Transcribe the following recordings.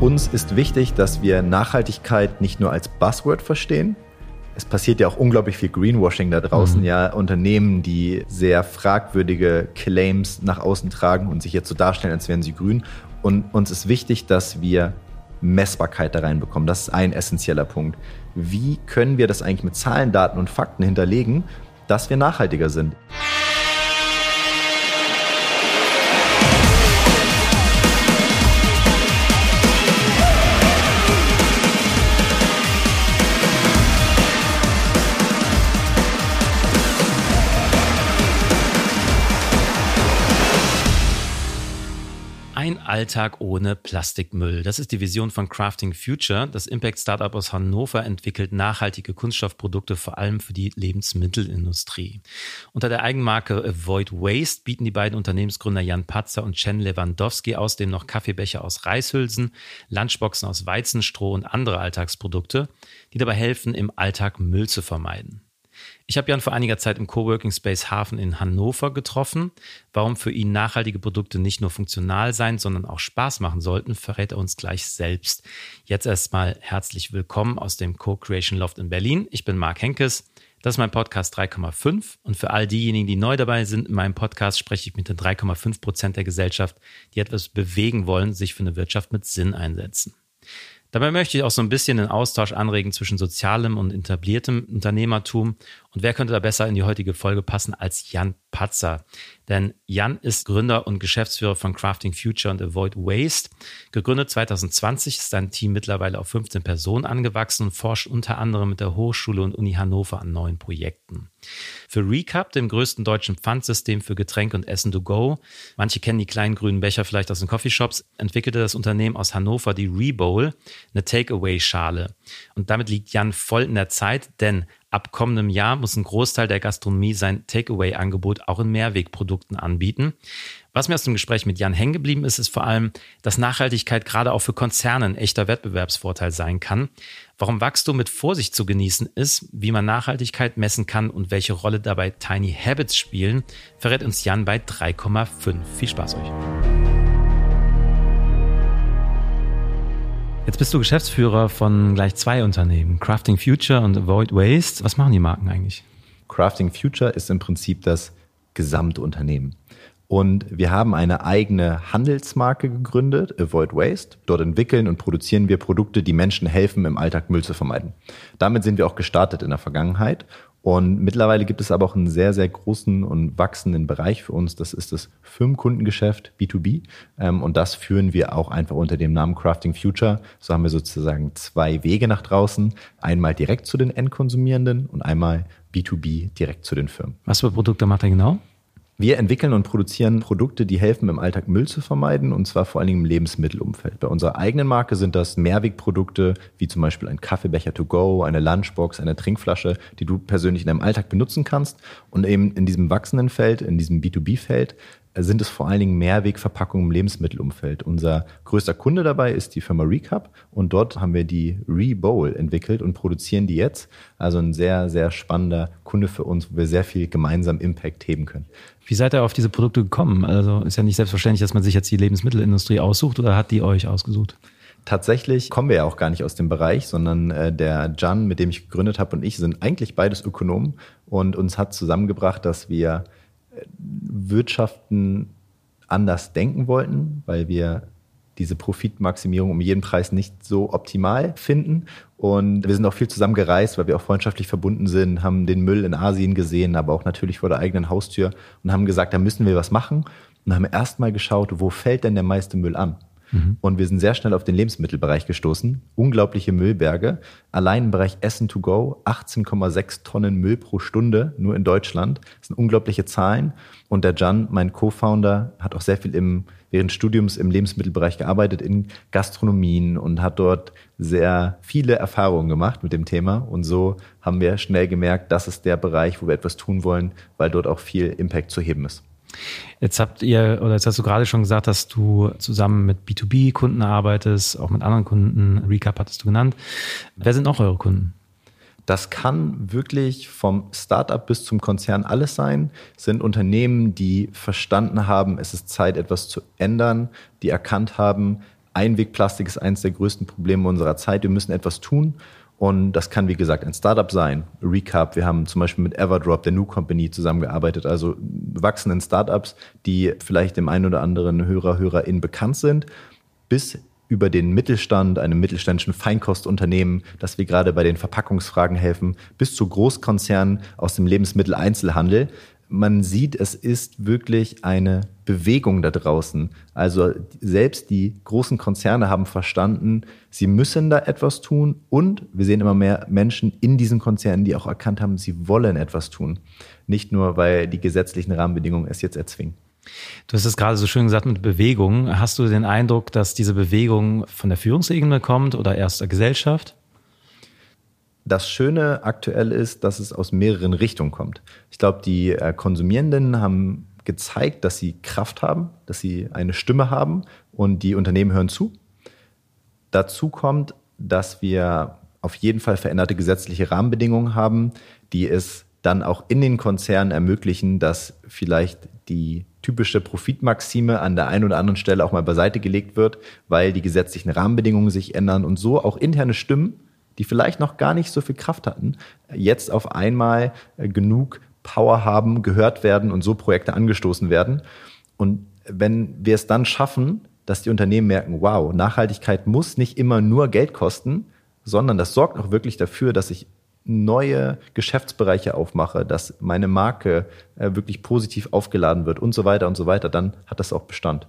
Uns ist wichtig, dass wir Nachhaltigkeit nicht nur als Buzzword verstehen. Es passiert ja auch unglaublich viel Greenwashing da draußen, mhm. ja, Unternehmen, die sehr fragwürdige Claims nach außen tragen und sich jetzt so darstellen, als wären sie grün. Und uns ist wichtig, dass wir Messbarkeit da reinbekommen. Das ist ein essentieller Punkt. Wie können wir das eigentlich mit Zahlen, Daten und Fakten hinterlegen, dass wir nachhaltiger sind? Alltag ohne Plastikmüll. Das ist die Vision von Crafting Future. Das Impact Startup aus Hannover entwickelt nachhaltige Kunststoffprodukte vor allem für die Lebensmittelindustrie. Unter der Eigenmarke Avoid Waste bieten die beiden Unternehmensgründer Jan Patzer und Chen Lewandowski außerdem noch Kaffeebecher aus Reishülsen, Lunchboxen aus Weizenstroh und andere Alltagsprodukte, die dabei helfen, im Alltag Müll zu vermeiden. Ich habe Jan vor einiger Zeit im Coworking Space Hafen in Hannover getroffen. Warum für ihn nachhaltige Produkte nicht nur funktional sein, sondern auch Spaß machen sollten, verrät er uns gleich selbst. Jetzt erstmal herzlich willkommen aus dem Co-Creation Loft in Berlin. Ich bin Marc Henkes. Das ist mein Podcast 3,5 und für all diejenigen, die neu dabei sind in meinem Podcast, spreche ich mit den 3,5 Prozent der Gesellschaft, die etwas bewegen wollen, sich für eine Wirtschaft mit Sinn einsetzen. Dabei möchte ich auch so ein bisschen den Austausch anregen zwischen sozialem und etabliertem Unternehmertum. Und wer könnte da besser in die heutige Folge passen als Jan Patzer? Denn Jan ist Gründer und Geschäftsführer von Crafting Future und Avoid Waste. Gegründet 2020 ist sein Team mittlerweile auf 15 Personen angewachsen und forscht unter anderem mit der Hochschule und Uni Hannover an neuen Projekten. Für Recap, dem größten deutschen Pfandsystem für Getränke und Essen to go, manche kennen die kleinen grünen Becher vielleicht aus den Coffeeshops, entwickelte das Unternehmen aus Hannover die Rebowl, eine Takeaway-Schale. Und damit liegt Jan voll in der Zeit, denn Ab kommendem Jahr muss ein Großteil der Gastronomie sein Takeaway-Angebot auch in Mehrwegprodukten anbieten. Was mir aus dem Gespräch mit Jan hängen geblieben ist, ist vor allem, dass Nachhaltigkeit gerade auch für Konzerne ein echter Wettbewerbsvorteil sein kann. Warum Wachstum mit Vorsicht zu genießen ist, wie man Nachhaltigkeit messen kann und welche Rolle dabei Tiny Habits spielen, verrät uns Jan bei 3,5. Viel Spaß euch. Jetzt bist du Geschäftsführer von gleich zwei Unternehmen, Crafting Future und Avoid Waste. Was machen die Marken eigentlich? Crafting Future ist im Prinzip das Gesamtunternehmen. Und wir haben eine eigene Handelsmarke gegründet, Avoid Waste. Dort entwickeln und produzieren wir Produkte, die Menschen helfen, im Alltag Müll zu vermeiden. Damit sind wir auch gestartet in der Vergangenheit und mittlerweile gibt es aber auch einen sehr, sehr großen und wachsenden Bereich für uns. Das ist das Firmenkundengeschäft B2B. Ähm, und das führen wir auch einfach unter dem Namen Crafting Future. So haben wir sozusagen zwei Wege nach draußen. Einmal direkt zu den Endkonsumierenden und einmal B2B direkt zu den Firmen. Was für Produkte macht ihr genau? Wir entwickeln und produzieren Produkte, die helfen, im Alltag Müll zu vermeiden, und zwar vor allen Dingen im Lebensmittelumfeld. Bei unserer eigenen Marke sind das Mehrwegprodukte, wie zum Beispiel ein Kaffeebecher to go, eine Lunchbox, eine Trinkflasche, die du persönlich in deinem Alltag benutzen kannst. Und eben in diesem wachsenden Feld, in diesem B2B-Feld, sind es vor allen Dingen Mehrwegverpackungen im Lebensmittelumfeld. Unser größter Kunde dabei ist die Firma Recap und dort haben wir die Rebowl entwickelt und produzieren die jetzt. Also ein sehr, sehr spannender Kunde für uns, wo wir sehr viel gemeinsam Impact heben können. Wie seid ihr auf diese Produkte gekommen? Also ist ja nicht selbstverständlich, dass man sich jetzt die Lebensmittelindustrie aussucht oder hat die euch ausgesucht? Tatsächlich kommen wir ja auch gar nicht aus dem Bereich, sondern äh, der Jan, mit dem ich gegründet habe, und ich sind eigentlich beides Ökonomen und uns hat zusammengebracht, dass wir Wirtschaften anders denken wollten, weil wir diese Profitmaximierung um jeden Preis nicht so optimal finden. Und wir sind auch viel zusammen gereist, weil wir auch freundschaftlich verbunden sind, haben den Müll in Asien gesehen, aber auch natürlich vor der eigenen Haustür und haben gesagt, da müssen wir was machen. Und haben erstmal geschaut, wo fällt denn der meiste Müll an? Mhm. Und wir sind sehr schnell auf den Lebensmittelbereich gestoßen. Unglaubliche Müllberge. Allein im Bereich Essen to go 18,6 Tonnen Müll pro Stunde, nur in Deutschland. Das sind unglaubliche Zahlen. Und der Jan, mein Co-Founder, hat auch sehr viel im, während Studiums im Lebensmittelbereich gearbeitet, in Gastronomien und hat dort sehr viele Erfahrungen gemacht mit dem Thema. Und so haben wir schnell gemerkt, das ist der Bereich, wo wir etwas tun wollen, weil dort auch viel Impact zu heben ist. Jetzt habt ihr, oder jetzt hast du gerade schon gesagt, dass du zusammen mit B2B-Kunden arbeitest, auch mit anderen Kunden. Recap hattest du genannt. Wer sind noch eure Kunden? Das kann wirklich vom Startup bis zum Konzern alles sein. Es sind Unternehmen, die verstanden haben, es ist Zeit, etwas zu ändern, die erkannt haben, Einwegplastik ist eines der größten Probleme unserer Zeit. Wir müssen etwas tun. Und das kann, wie gesagt, ein Startup sein. Recap, wir haben zum Beispiel mit Everdrop, der New Company, zusammengearbeitet. Also wachsenden Startups, die vielleicht dem einen oder anderen Hörer, HörerInnen bekannt sind, bis über den Mittelstand, einem mittelständischen Feinkostunternehmen, das wir gerade bei den Verpackungsfragen helfen, bis zu Großkonzernen aus dem Lebensmitteleinzelhandel. Man sieht, es ist wirklich eine Bewegung da draußen. Also selbst die großen Konzerne haben verstanden, sie müssen da etwas tun und wir sehen immer mehr Menschen in diesen Konzernen, die auch erkannt haben, sie wollen etwas tun. Nicht nur, weil die gesetzlichen Rahmenbedingungen es jetzt erzwingen. Du hast es gerade so schön gesagt mit Bewegung. Hast du den Eindruck, dass diese Bewegung von der Führungsebene kommt oder erst der Gesellschaft? Das Schöne aktuell ist, dass es aus mehreren Richtungen kommt. Ich glaube, die äh, Konsumierenden haben gezeigt, dass sie Kraft haben, dass sie eine Stimme haben und die Unternehmen hören zu. Dazu kommt, dass wir auf jeden Fall veränderte gesetzliche Rahmenbedingungen haben, die es dann auch in den Konzernen ermöglichen, dass vielleicht die typische Profitmaxime an der einen oder anderen Stelle auch mal beiseite gelegt wird, weil die gesetzlichen Rahmenbedingungen sich ändern und so auch interne Stimmen, die vielleicht noch gar nicht so viel Kraft hatten, jetzt auf einmal äh, genug Power haben, gehört werden und so Projekte angestoßen werden. Und wenn wir es dann schaffen, dass die Unternehmen merken, wow, Nachhaltigkeit muss nicht immer nur Geld kosten, sondern das sorgt auch wirklich dafür, dass ich neue Geschäftsbereiche aufmache, dass meine Marke äh, wirklich positiv aufgeladen wird und so weiter und so weiter, dann hat das auch Bestand.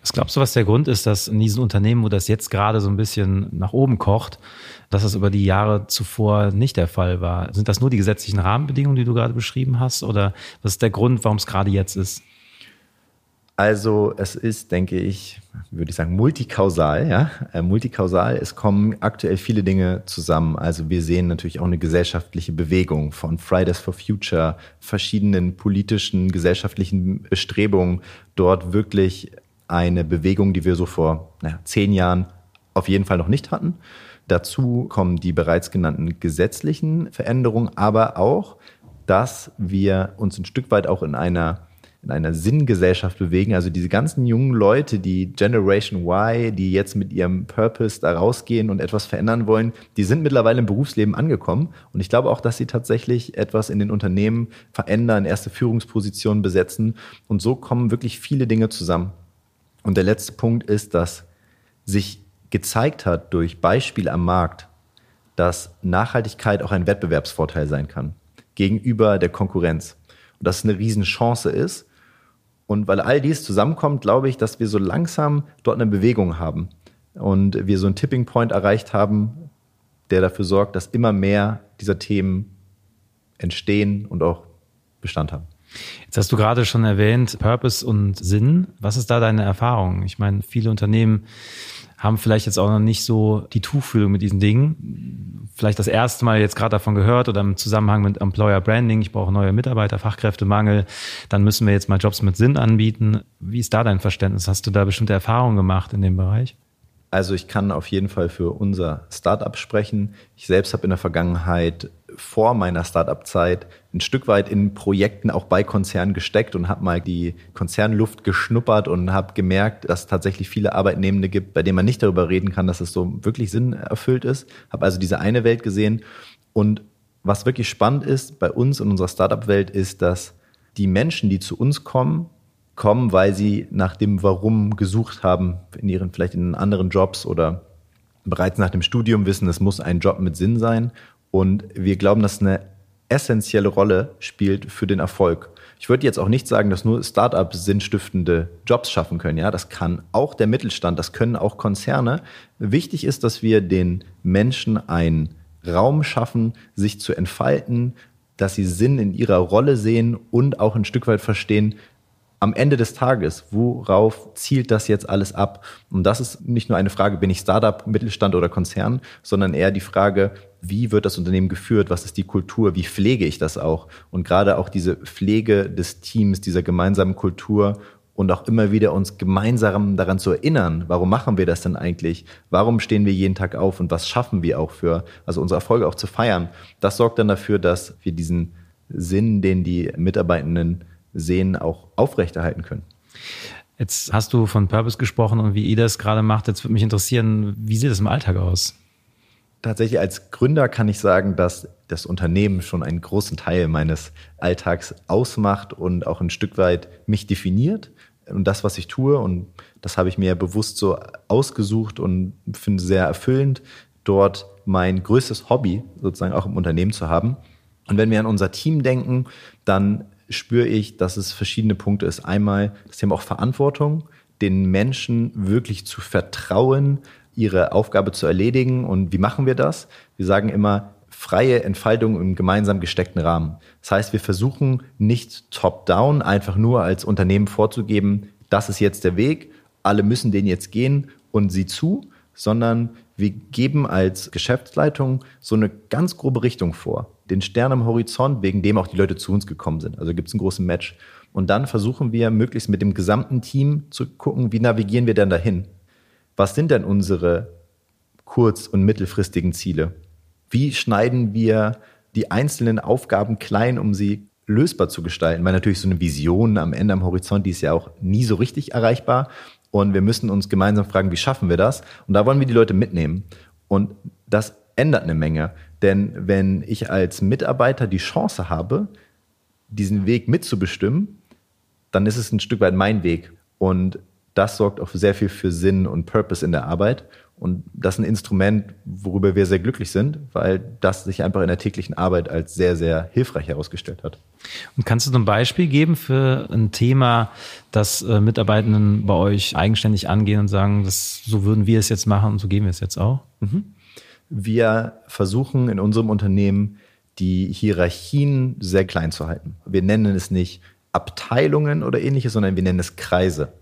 Was glaubst du, was der Grund ist, dass in diesen Unternehmen, wo das jetzt gerade so ein bisschen nach oben kocht, dass das über die Jahre zuvor nicht der Fall war? Sind das nur die gesetzlichen Rahmenbedingungen, die du gerade beschrieben hast? Oder was ist der Grund, warum es gerade jetzt ist? Also es ist, denke ich, würde ich sagen, multikausal. Ja? Äh, multikausal, es kommen aktuell viele Dinge zusammen. Also wir sehen natürlich auch eine gesellschaftliche Bewegung von Fridays for Future, verschiedenen politischen, gesellschaftlichen Bestrebungen, dort wirklich eine Bewegung, die wir so vor naja, zehn Jahren auf jeden Fall noch nicht hatten. Dazu kommen die bereits genannten gesetzlichen Veränderungen, aber auch, dass wir uns ein Stück weit auch in einer in einer Sinngesellschaft bewegen. Also diese ganzen jungen Leute, die Generation Y, die jetzt mit ihrem Purpose da rausgehen und etwas verändern wollen, die sind mittlerweile im Berufsleben angekommen. Und ich glaube auch, dass sie tatsächlich etwas in den Unternehmen verändern, erste Führungspositionen besetzen. Und so kommen wirklich viele Dinge zusammen. Und der letzte Punkt ist, dass sich gezeigt hat durch Beispiele am Markt, dass Nachhaltigkeit auch ein Wettbewerbsvorteil sein kann gegenüber der Konkurrenz. Und dass es eine Riesenchance ist, und weil all dies zusammenkommt, glaube ich, dass wir so langsam dort eine Bewegung haben und wir so einen Tipping Point erreicht haben, der dafür sorgt, dass immer mehr dieser Themen entstehen und auch Bestand haben. Jetzt hast du gerade schon erwähnt, Purpose und Sinn. Was ist da deine Erfahrung? Ich meine, viele Unternehmen haben vielleicht jetzt auch noch nicht so die Tuchfühlung mit diesen Dingen. Vielleicht das erste Mal jetzt gerade davon gehört oder im Zusammenhang mit Employer Branding, ich brauche neue Mitarbeiter, Fachkräftemangel, dann müssen wir jetzt mal Jobs mit Sinn anbieten. Wie ist da dein Verständnis? Hast du da bestimmte Erfahrungen gemacht in dem Bereich? Also ich kann auf jeden Fall für unser Startup sprechen. Ich selbst habe in der Vergangenheit vor meiner Startup-Zeit ein Stück weit in Projekten auch bei Konzernen gesteckt und habe mal die Konzernluft geschnuppert und habe gemerkt, dass es tatsächlich viele Arbeitnehmende gibt, bei denen man nicht darüber reden kann, dass es so wirklich Sinn erfüllt ist. Habe also diese eine Welt gesehen und was wirklich spannend ist bei uns in unserer Startup-Welt ist, dass die Menschen, die zu uns kommen, kommen, weil sie nach dem Warum gesucht haben, in ihren vielleicht in anderen Jobs oder bereits nach dem Studium wissen, es muss ein Job mit Sinn sein. Und wir glauben, dass eine essentielle Rolle spielt für den Erfolg. Ich würde jetzt auch nicht sagen, dass nur Startups sinnstiftende Jobs schaffen können. Ja, das kann auch der Mittelstand, das können auch Konzerne. Wichtig ist, dass wir den Menschen einen Raum schaffen, sich zu entfalten, dass sie Sinn in ihrer Rolle sehen und auch ein Stück weit verstehen, am Ende des Tages, worauf zielt das jetzt alles ab? Und das ist nicht nur eine Frage, bin ich Startup, Mittelstand oder Konzern, sondern eher die Frage, wie wird das Unternehmen geführt? Was ist die Kultur? Wie pflege ich das auch? Und gerade auch diese Pflege des Teams, dieser gemeinsamen Kultur und auch immer wieder uns gemeinsam daran zu erinnern, warum machen wir das denn eigentlich? Warum stehen wir jeden Tag auf und was schaffen wir auch für, also unsere Erfolge auch zu feiern? Das sorgt dann dafür, dass wir diesen Sinn, den die Mitarbeitenden sehen, auch aufrechterhalten können. Jetzt hast du von Purpose gesprochen und wie ihr das gerade macht. Jetzt würde mich interessieren, wie sieht das im Alltag aus? Tatsächlich als Gründer kann ich sagen, dass das Unternehmen schon einen großen Teil meines Alltags ausmacht und auch ein Stück weit mich definiert und das, was ich tue. Und das habe ich mir bewusst so ausgesucht und finde sehr erfüllend, dort mein größtes Hobby sozusagen auch im Unternehmen zu haben. Und wenn wir an unser Team denken, dann spüre ich, dass es verschiedene Punkte ist. Einmal das Thema auch Verantwortung, den Menschen wirklich zu vertrauen, ihre Aufgabe zu erledigen. Und wie machen wir das? Wir sagen immer, freie Entfaltung im gemeinsam gesteckten Rahmen. Das heißt, wir versuchen nicht top-down einfach nur als Unternehmen vorzugeben, das ist jetzt der Weg, alle müssen den jetzt gehen und sie zu, sondern wir geben als Geschäftsleitung so eine ganz grobe Richtung vor. Den Stern am Horizont, wegen dem auch die Leute zu uns gekommen sind. Also gibt es einen großen Match. Und dann versuchen wir möglichst mit dem gesamten Team zu gucken, wie navigieren wir denn dahin? Was sind denn unsere kurz- und mittelfristigen Ziele? Wie schneiden wir die einzelnen Aufgaben klein, um sie lösbar zu gestalten? Weil natürlich so eine Vision am Ende am Horizont, die ist ja auch nie so richtig erreichbar. Und wir müssen uns gemeinsam fragen, wie schaffen wir das? Und da wollen wir die Leute mitnehmen. Und das ändert eine Menge. Denn wenn ich als Mitarbeiter die Chance habe, diesen Weg mitzubestimmen, dann ist es ein Stück weit mein Weg. Und das sorgt auch sehr viel für Sinn und Purpose in der Arbeit. Und das ist ein Instrument, worüber wir sehr glücklich sind, weil das sich einfach in der täglichen Arbeit als sehr, sehr hilfreich herausgestellt hat. Und kannst du ein Beispiel geben für ein Thema, das äh, Mitarbeitenden bei euch eigenständig angehen und sagen, das, so würden wir es jetzt machen und so gehen wir es jetzt auch? Mhm. Wir versuchen in unserem Unternehmen die Hierarchien sehr klein zu halten. Wir nennen es nicht Abteilungen oder ähnliches, sondern wir nennen es Kreise.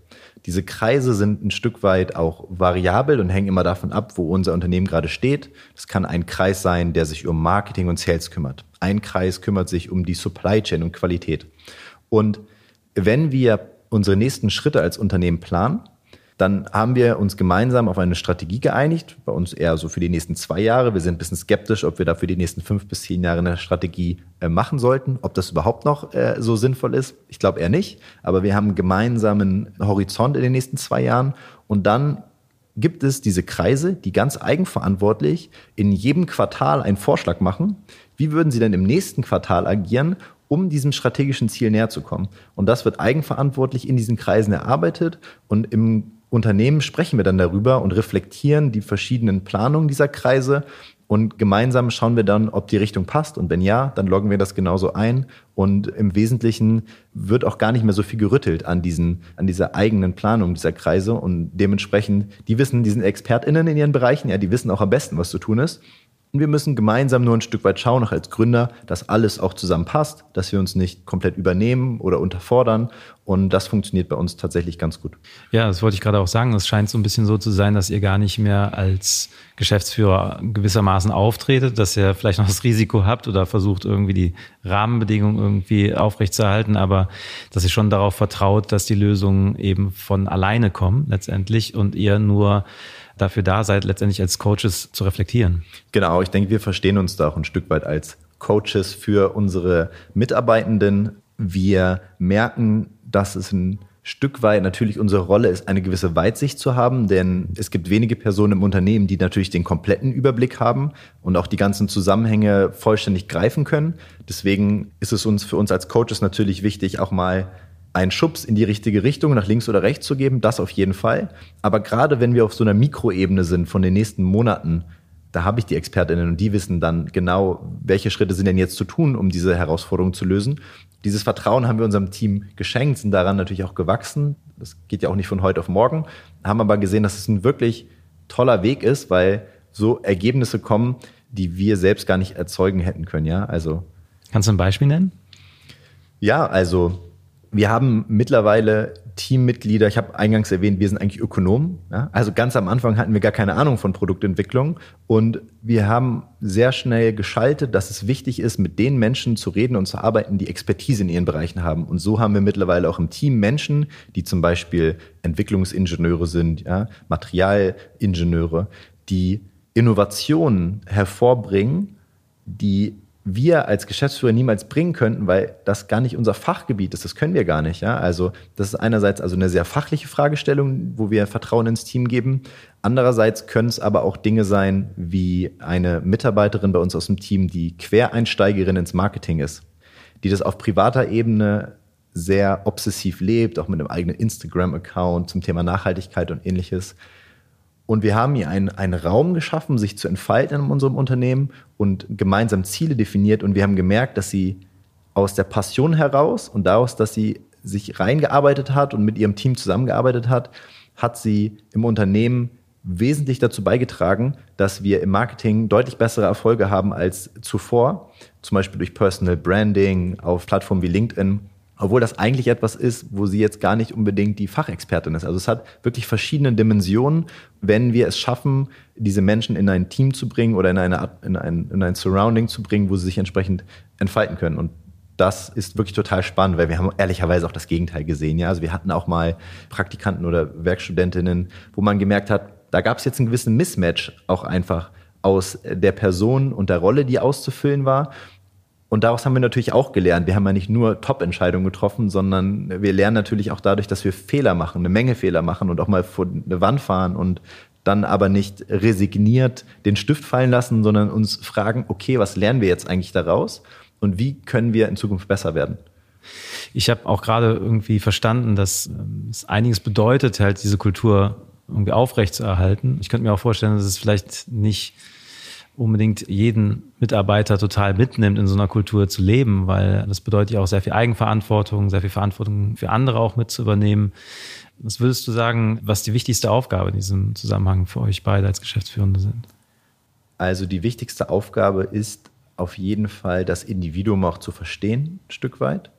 Diese Kreise sind ein Stück weit auch variabel und hängen immer davon ab, wo unser Unternehmen gerade steht. Das kann ein Kreis sein, der sich um Marketing und Sales kümmert. Ein Kreis kümmert sich um die Supply Chain und Qualität. Und wenn wir unsere nächsten Schritte als Unternehmen planen, dann haben wir uns gemeinsam auf eine Strategie geeinigt, bei uns eher so für die nächsten zwei Jahre. Wir sind ein bisschen skeptisch, ob wir da für die nächsten fünf bis zehn Jahre eine Strategie äh, machen sollten, ob das überhaupt noch äh, so sinnvoll ist. Ich glaube eher nicht, aber wir haben einen gemeinsamen Horizont in den nächsten zwei Jahren und dann gibt es diese Kreise, die ganz eigenverantwortlich in jedem Quartal einen Vorschlag machen. Wie würden sie denn im nächsten Quartal agieren, um diesem strategischen Ziel näher zu kommen? Und das wird eigenverantwortlich in diesen Kreisen erarbeitet und im Unternehmen sprechen wir dann darüber und reflektieren die verschiedenen Planungen dieser Kreise und gemeinsam schauen wir dann, ob die Richtung passt. Und wenn ja, dann loggen wir das genauso ein. Und im Wesentlichen wird auch gar nicht mehr so viel gerüttelt an diesen, an dieser eigenen Planung dieser Kreise. Und dementsprechend, die wissen, die sind ExpertInnen in ihren Bereichen, ja, die wissen auch am besten, was zu tun ist. Und wir müssen gemeinsam nur ein Stück weit schauen, auch als Gründer, dass alles auch zusammenpasst, dass wir uns nicht komplett übernehmen oder unterfordern. Und das funktioniert bei uns tatsächlich ganz gut. Ja, das wollte ich gerade auch sagen. Es scheint so ein bisschen so zu sein, dass ihr gar nicht mehr als Geschäftsführer gewissermaßen auftretet, dass ihr vielleicht noch das Risiko habt oder versucht irgendwie die Rahmenbedingungen irgendwie aufrechtzuerhalten, aber dass ihr schon darauf vertraut, dass die Lösungen eben von alleine kommen letztendlich und ihr nur dafür da seid, letztendlich als Coaches zu reflektieren. Genau, ich denke, wir verstehen uns da auch ein Stück weit als Coaches für unsere Mitarbeitenden. Wir merken, dass es ein Stück weit natürlich unsere Rolle ist, eine gewisse Weitsicht zu haben, denn es gibt wenige Personen im Unternehmen, die natürlich den kompletten Überblick haben und auch die ganzen Zusammenhänge vollständig greifen können. Deswegen ist es uns für uns als Coaches natürlich wichtig, auch mal einen Schubs in die richtige Richtung, nach links oder rechts zu geben, das auf jeden Fall. Aber gerade wenn wir auf so einer Mikroebene sind von den nächsten Monaten, da habe ich die Expertinnen und die wissen dann genau, welche Schritte sind denn jetzt zu tun, um diese Herausforderung zu lösen. Dieses Vertrauen haben wir unserem Team geschenkt, sind daran natürlich auch gewachsen. Das geht ja auch nicht von heute auf morgen, haben aber gesehen, dass es ein wirklich toller Weg ist, weil so Ergebnisse kommen, die wir selbst gar nicht erzeugen hätten können, ja. Also. Kannst du ein Beispiel nennen? Ja, also wir haben mittlerweile Teammitglieder, ich habe eingangs erwähnt, wir sind eigentlich Ökonomen. Ja? Also ganz am Anfang hatten wir gar keine Ahnung von Produktentwicklung und wir haben sehr schnell geschaltet, dass es wichtig ist, mit den Menschen zu reden und zu arbeiten, die Expertise in ihren Bereichen haben. Und so haben wir mittlerweile auch im Team Menschen, die zum Beispiel Entwicklungsingenieure sind, ja? Materialingenieure, die Innovationen hervorbringen, die wir als Geschäftsführer niemals bringen könnten, weil das gar nicht unser Fachgebiet ist. Das können wir gar nicht. Ja? Also das ist einerseits also eine sehr fachliche Fragestellung, wo wir Vertrauen ins Team geben. Andererseits können es aber auch Dinge sein, wie eine Mitarbeiterin bei uns aus dem Team, die Quereinsteigerin ins Marketing ist, die das auf privater Ebene sehr obsessiv lebt, auch mit einem eigenen Instagram-Account zum Thema Nachhaltigkeit und ähnliches. Und wir haben ihr einen, einen Raum geschaffen, sich zu entfalten in unserem Unternehmen und gemeinsam Ziele definiert. Und wir haben gemerkt, dass sie aus der Passion heraus und daraus, dass sie sich reingearbeitet hat und mit ihrem Team zusammengearbeitet hat, hat sie im Unternehmen wesentlich dazu beigetragen, dass wir im Marketing deutlich bessere Erfolge haben als zuvor, zum Beispiel durch Personal Branding auf Plattformen wie LinkedIn obwohl das eigentlich etwas ist, wo sie jetzt gar nicht unbedingt die Fachexpertin ist. Also es hat wirklich verschiedene Dimensionen, wenn wir es schaffen, diese Menschen in ein Team zu bringen oder in, eine, in, ein, in ein Surrounding zu bringen, wo sie sich entsprechend entfalten können. Und das ist wirklich total spannend, weil wir haben ehrlicherweise auch das Gegenteil gesehen. Ja? Also wir hatten auch mal Praktikanten oder Werkstudentinnen, wo man gemerkt hat, da gab es jetzt einen gewissen Mismatch auch einfach aus der Person und der Rolle, die auszufüllen war. Und daraus haben wir natürlich auch gelernt. Wir haben ja nicht nur Top-Entscheidungen getroffen, sondern wir lernen natürlich auch dadurch, dass wir Fehler machen, eine Menge Fehler machen und auch mal vor eine Wand fahren und dann aber nicht resigniert den Stift fallen lassen, sondern uns fragen, okay, was lernen wir jetzt eigentlich daraus und wie können wir in Zukunft besser werden? Ich habe auch gerade irgendwie verstanden, dass ähm, es einiges bedeutet, halt diese Kultur irgendwie aufrechtzuerhalten. Ich könnte mir auch vorstellen, dass es vielleicht nicht unbedingt jeden Mitarbeiter total mitnimmt, in so einer Kultur zu leben, weil das bedeutet ja auch sehr viel Eigenverantwortung, sehr viel Verantwortung für andere auch mit zu übernehmen. Was würdest du sagen, was die wichtigste Aufgabe in diesem Zusammenhang für euch beide als Geschäftsführende sind? Also die wichtigste Aufgabe ist auf jeden Fall, das Individuum auch zu verstehen, ein Stück weit.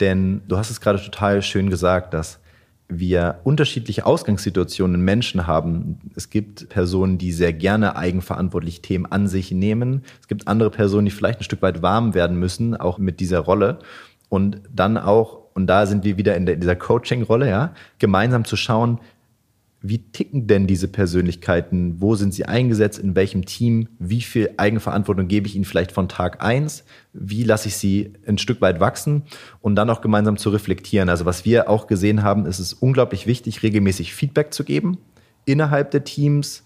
Denn du hast es gerade total schön gesagt, dass wir unterschiedliche Ausgangssituationen in Menschen haben. Es gibt Personen, die sehr gerne eigenverantwortlich Themen an sich nehmen. Es gibt andere Personen, die vielleicht ein Stück weit warm werden müssen, auch mit dieser Rolle. Und dann auch, und da sind wir wieder in, der, in dieser Coaching-Rolle, ja, gemeinsam zu schauen, wie ticken denn diese Persönlichkeiten? Wo sind sie eingesetzt? In welchem Team? Wie viel Eigenverantwortung gebe ich ihnen vielleicht von Tag eins? Wie lasse ich sie ein Stück weit wachsen? Und dann auch gemeinsam zu reflektieren. Also was wir auch gesehen haben, ist es unglaublich wichtig, regelmäßig Feedback zu geben innerhalb der Teams,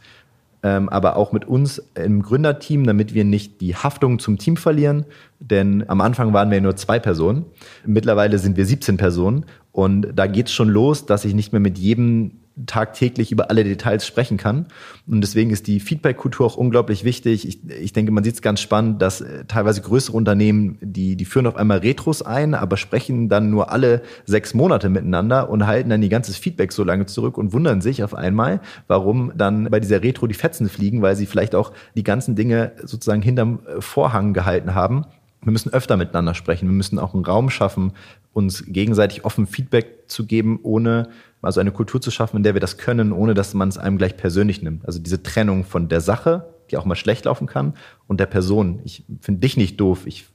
ähm, aber auch mit uns im Gründerteam, damit wir nicht die Haftung zum Team verlieren. Denn am Anfang waren wir nur zwei Personen. Mittlerweile sind wir 17 Personen. Und da geht es schon los, dass ich nicht mehr mit jedem tagtäglich über alle Details sprechen kann. Und deswegen ist die Feedback-Kultur auch unglaublich wichtig. Ich, ich denke, man sieht es ganz spannend, dass äh, teilweise größere Unternehmen, die, die führen auf einmal Retros ein, aber sprechen dann nur alle sechs Monate miteinander und halten dann die ganze Feedback so lange zurück und wundern sich auf einmal, warum dann bei dieser Retro die Fetzen fliegen, weil sie vielleicht auch die ganzen Dinge sozusagen hinterm äh, Vorhang gehalten haben. Wir müssen öfter miteinander sprechen. Wir müssen auch einen Raum schaffen, uns gegenseitig offen Feedback zu geben, ohne also eine Kultur zu schaffen, in der wir das können, ohne dass man es einem gleich persönlich nimmt. Also diese Trennung von der Sache, die auch mal schlecht laufen kann, und der Person. Ich finde dich nicht doof. Ich,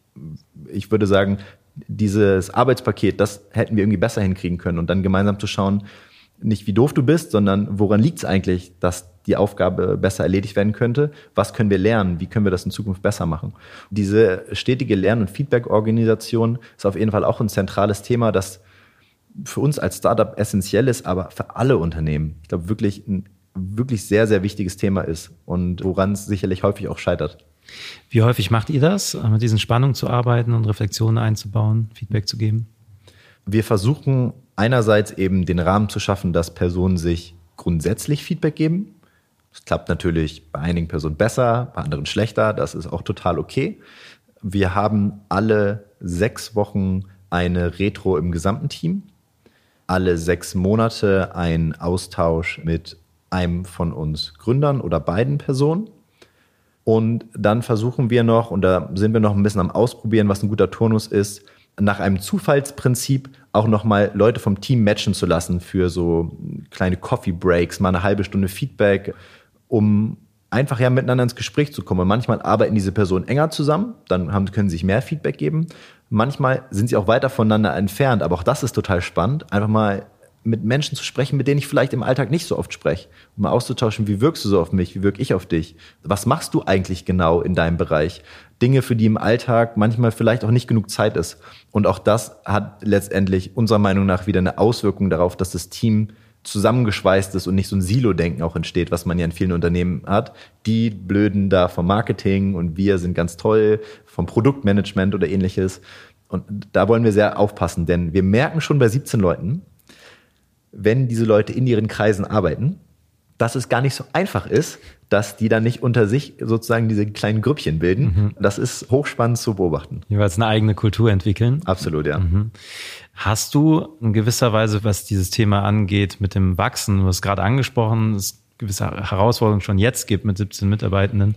ich würde sagen, dieses Arbeitspaket, das hätten wir irgendwie besser hinkriegen können und dann gemeinsam zu schauen, nicht wie doof du bist, sondern woran liegt es eigentlich, dass die Aufgabe besser erledigt werden könnte? Was können wir lernen? Wie können wir das in Zukunft besser machen? Diese stetige Lern- und Feedback-Organisation ist auf jeden Fall auch ein zentrales Thema, das für uns als Startup essentiell ist, aber für alle Unternehmen, ich glaube, wirklich ein wirklich sehr, sehr wichtiges Thema ist und woran es sicherlich häufig auch scheitert. Wie häufig macht ihr das, mit diesen Spannungen zu arbeiten und Reflexionen einzubauen, Feedback zu geben? Wir versuchen einerseits eben den Rahmen zu schaffen, dass Personen sich grundsätzlich Feedback geben. Das klappt natürlich bei einigen Personen besser, bei anderen schlechter. Das ist auch total okay. Wir haben alle sechs Wochen eine Retro im gesamten Team alle sechs Monate ein Austausch mit einem von uns Gründern oder beiden Personen. Und dann versuchen wir noch, und da sind wir noch ein bisschen am Ausprobieren, was ein guter Turnus ist, nach einem Zufallsprinzip auch nochmal Leute vom Team matchen zu lassen für so kleine Coffee Breaks, mal eine halbe Stunde Feedback, um einfach ja miteinander ins Gespräch zu kommen. Und manchmal arbeiten diese Personen enger zusammen, dann haben, können sie sich mehr Feedback geben. Manchmal sind sie auch weiter voneinander entfernt, aber auch das ist total spannend, einfach mal mit Menschen zu sprechen, mit denen ich vielleicht im Alltag nicht so oft spreche. Um mal auszutauschen, wie wirkst du so auf mich, wie wirke ich auf dich? Was machst du eigentlich genau in deinem Bereich? Dinge, für die im Alltag manchmal vielleicht auch nicht genug Zeit ist. Und auch das hat letztendlich unserer Meinung nach wieder eine Auswirkung darauf, dass das Team zusammengeschweißt ist und nicht so ein Silo-Denken auch entsteht, was man ja in vielen Unternehmen hat. Die blöden da vom Marketing und wir sind ganz toll vom Produktmanagement oder ähnliches. Und da wollen wir sehr aufpassen, denn wir merken schon bei 17 Leuten, wenn diese Leute in ihren Kreisen arbeiten, dass es gar nicht so einfach ist, dass die dann nicht unter sich sozusagen diese kleinen Grüppchen bilden. Mhm. Das ist hochspannend zu beobachten. Jeweils eine eigene Kultur entwickeln. Absolut, ja. Mhm. Hast du in gewisser Weise, was dieses Thema angeht, mit dem Wachsen, du hast gerade angesprochen, es gewisse Herausforderungen schon jetzt gibt mit 17 Mitarbeitenden.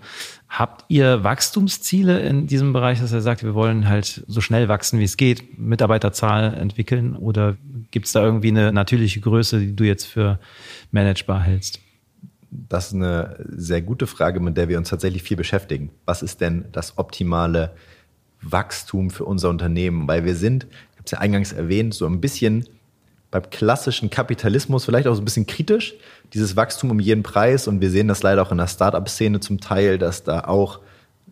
Habt ihr Wachstumsziele in diesem Bereich, dass ihr sagt, wir wollen halt so schnell wachsen, wie es geht, Mitarbeiterzahl entwickeln? Oder gibt es da irgendwie eine natürliche Größe, die du jetzt für managebar hältst? Das ist eine sehr gute Frage, mit der wir uns tatsächlich viel beschäftigen. Was ist denn das optimale Wachstum für unser Unternehmen? Weil wir sind, habe es ja eingangs erwähnt, so ein bisschen beim klassischen Kapitalismus vielleicht auch so ein bisschen kritisch, dieses Wachstum um jeden Preis. Und wir sehen das leider auch in der Startup-Szene zum Teil, dass da auch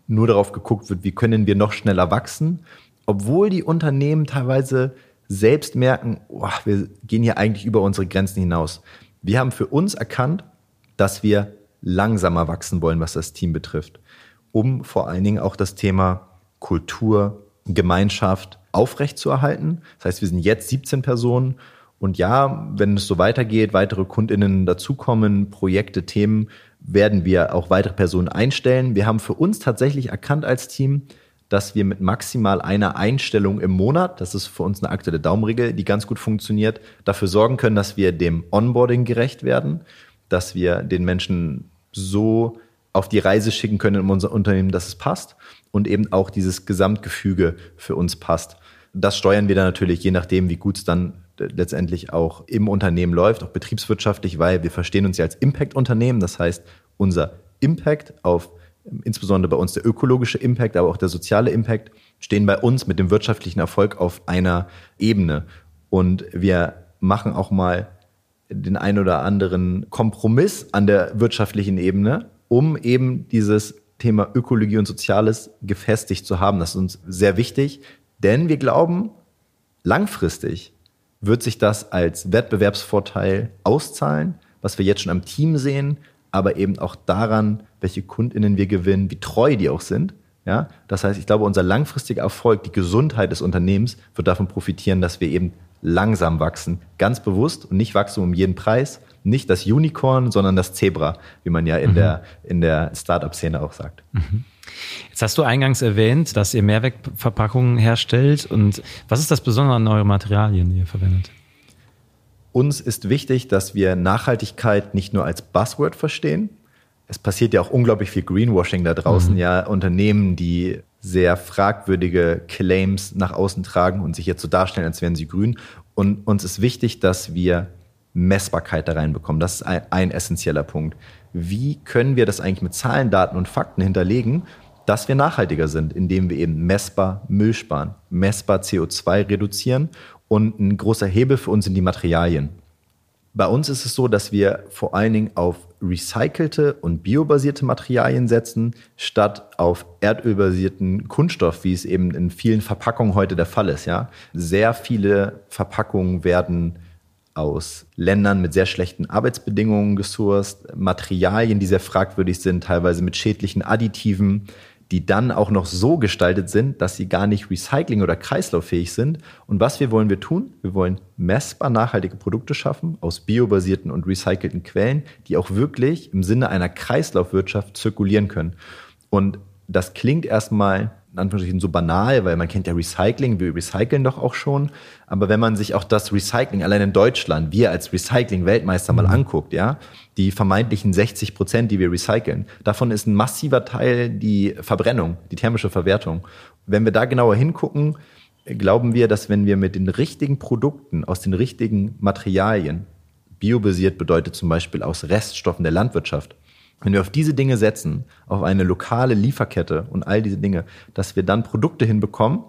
nur darauf geguckt wird, wie können wir noch schneller wachsen, obwohl die Unternehmen teilweise selbst merken, oh, wir gehen hier eigentlich über unsere Grenzen hinaus. Wir haben für uns erkannt, dass wir langsamer wachsen wollen, was das Team betrifft, um vor allen Dingen auch das Thema Kultur, Gemeinschaft aufrechtzuerhalten. Das heißt, wir sind jetzt 17 Personen und ja, wenn es so weitergeht, weitere Kundinnen dazukommen, Projekte, Themen, werden wir auch weitere Personen einstellen. Wir haben für uns tatsächlich erkannt als Team, dass wir mit maximal einer Einstellung im Monat, das ist für uns eine aktuelle Daumenregel, die ganz gut funktioniert, dafür sorgen können, dass wir dem Onboarding gerecht werden dass wir den Menschen so auf die Reise schicken können in unser Unternehmen, dass es passt und eben auch dieses Gesamtgefüge für uns passt. Das steuern wir dann natürlich, je nachdem, wie gut es dann letztendlich auch im Unternehmen läuft, auch betriebswirtschaftlich, weil wir verstehen uns ja als Impact-Unternehmen. Das heißt, unser Impact auf insbesondere bei uns der ökologische Impact, aber auch der soziale Impact, stehen bei uns mit dem wirtschaftlichen Erfolg auf einer Ebene. Und wir machen auch mal den ein oder anderen Kompromiss an der wirtschaftlichen Ebene, um eben dieses Thema Ökologie und Soziales gefestigt zu haben. Das ist uns sehr wichtig, denn wir glauben, langfristig wird sich das als Wettbewerbsvorteil auszahlen, was wir jetzt schon am Team sehen, aber eben auch daran, welche Kundinnen wir gewinnen, wie treu die auch sind. Ja, das heißt, ich glaube, unser langfristiger Erfolg, die Gesundheit des Unternehmens wird davon profitieren, dass wir eben langsam wachsen. Ganz bewusst und nicht wachsen um jeden Preis. Nicht das Unicorn, sondern das Zebra, wie man ja in mhm. der, in der Startup-Szene auch sagt. Mhm. Jetzt hast du eingangs erwähnt, dass ihr Mehrwegverpackungen herstellt. Und was ist das Besondere an euren Materialien, die ihr verwendet? Uns ist wichtig, dass wir Nachhaltigkeit nicht nur als Buzzword verstehen. Es passiert ja auch unglaublich viel Greenwashing da draußen, mhm. ja, Unternehmen, die sehr fragwürdige Claims nach außen tragen und sich jetzt so darstellen, als wären sie grün. Und uns ist wichtig, dass wir Messbarkeit da reinbekommen. Das ist ein, ein essentieller Punkt. Wie können wir das eigentlich mit Zahlen, Daten und Fakten hinterlegen, dass wir nachhaltiger sind, indem wir eben messbar Müll sparen, messbar CO2 reduzieren und ein großer Hebel für uns sind die Materialien. Bei uns ist es so, dass wir vor allen Dingen auf recycelte und biobasierte Materialien setzen, statt auf erdölbasierten Kunststoff, wie es eben in vielen Verpackungen heute der Fall ist. Ja? Sehr viele Verpackungen werden aus Ländern mit sehr schlechten Arbeitsbedingungen gesourced, Materialien, die sehr fragwürdig sind, teilweise mit schädlichen Additiven, die dann auch noch so gestaltet sind, dass sie gar nicht recycling- oder kreislauffähig sind. Und was wir wollen wir tun? Wir wollen messbar nachhaltige Produkte schaffen aus biobasierten und recycelten Quellen, die auch wirklich im Sinne einer Kreislaufwirtschaft zirkulieren können. Und das klingt erstmal in Anführungsstrichen so banal, weil man kennt ja Recycling, wir recyceln doch auch schon. Aber wenn man sich auch das Recycling allein in Deutschland, wir als Recycling-Weltmeister mal mhm. anguckt, ja, die vermeintlichen 60 Prozent, die wir recyceln, davon ist ein massiver Teil die Verbrennung, die thermische Verwertung. Wenn wir da genauer hingucken, glauben wir, dass wenn wir mit den richtigen Produkten aus den richtigen Materialien, biobasiert bedeutet zum Beispiel aus Reststoffen der Landwirtschaft, wenn wir auf diese Dinge setzen, auf eine lokale Lieferkette und all diese Dinge, dass wir dann Produkte hinbekommen,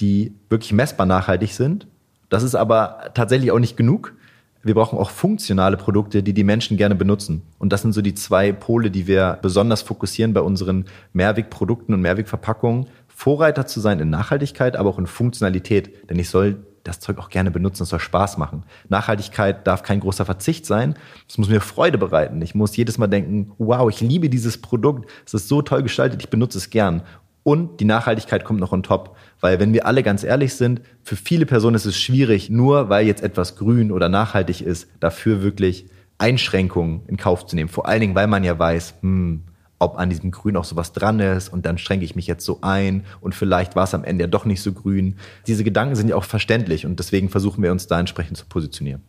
die wirklich messbar nachhaltig sind. Das ist aber tatsächlich auch nicht genug. wir brauchen auch funktionale Produkte, die die Menschen gerne benutzen. Und das sind so die zwei Pole, die wir besonders fokussieren bei unseren Mehrwegprodukten und Mehrwegverpackungen. Vorreiter zu sein in Nachhaltigkeit, aber auch in Funktionalität. Denn ich soll das Zeug auch gerne benutzen, es soll Spaß machen. Nachhaltigkeit darf kein großer Verzicht sein. Es muss mir Freude bereiten. Ich muss jedes Mal denken, wow, ich liebe dieses Produkt. Es ist so toll gestaltet, ich benutze es gern. Und die Nachhaltigkeit kommt noch on top. Weil wenn wir alle ganz ehrlich sind, für viele Personen ist es schwierig, nur weil jetzt etwas grün oder nachhaltig ist, dafür wirklich Einschränkungen in Kauf zu nehmen. Vor allen Dingen, weil man ja weiß, hm, ob an diesem Grün auch sowas dran ist und dann schränke ich mich jetzt so ein und vielleicht war es am Ende ja doch nicht so grün. Diese Gedanken sind ja auch verständlich und deswegen versuchen wir uns da entsprechend zu positionieren.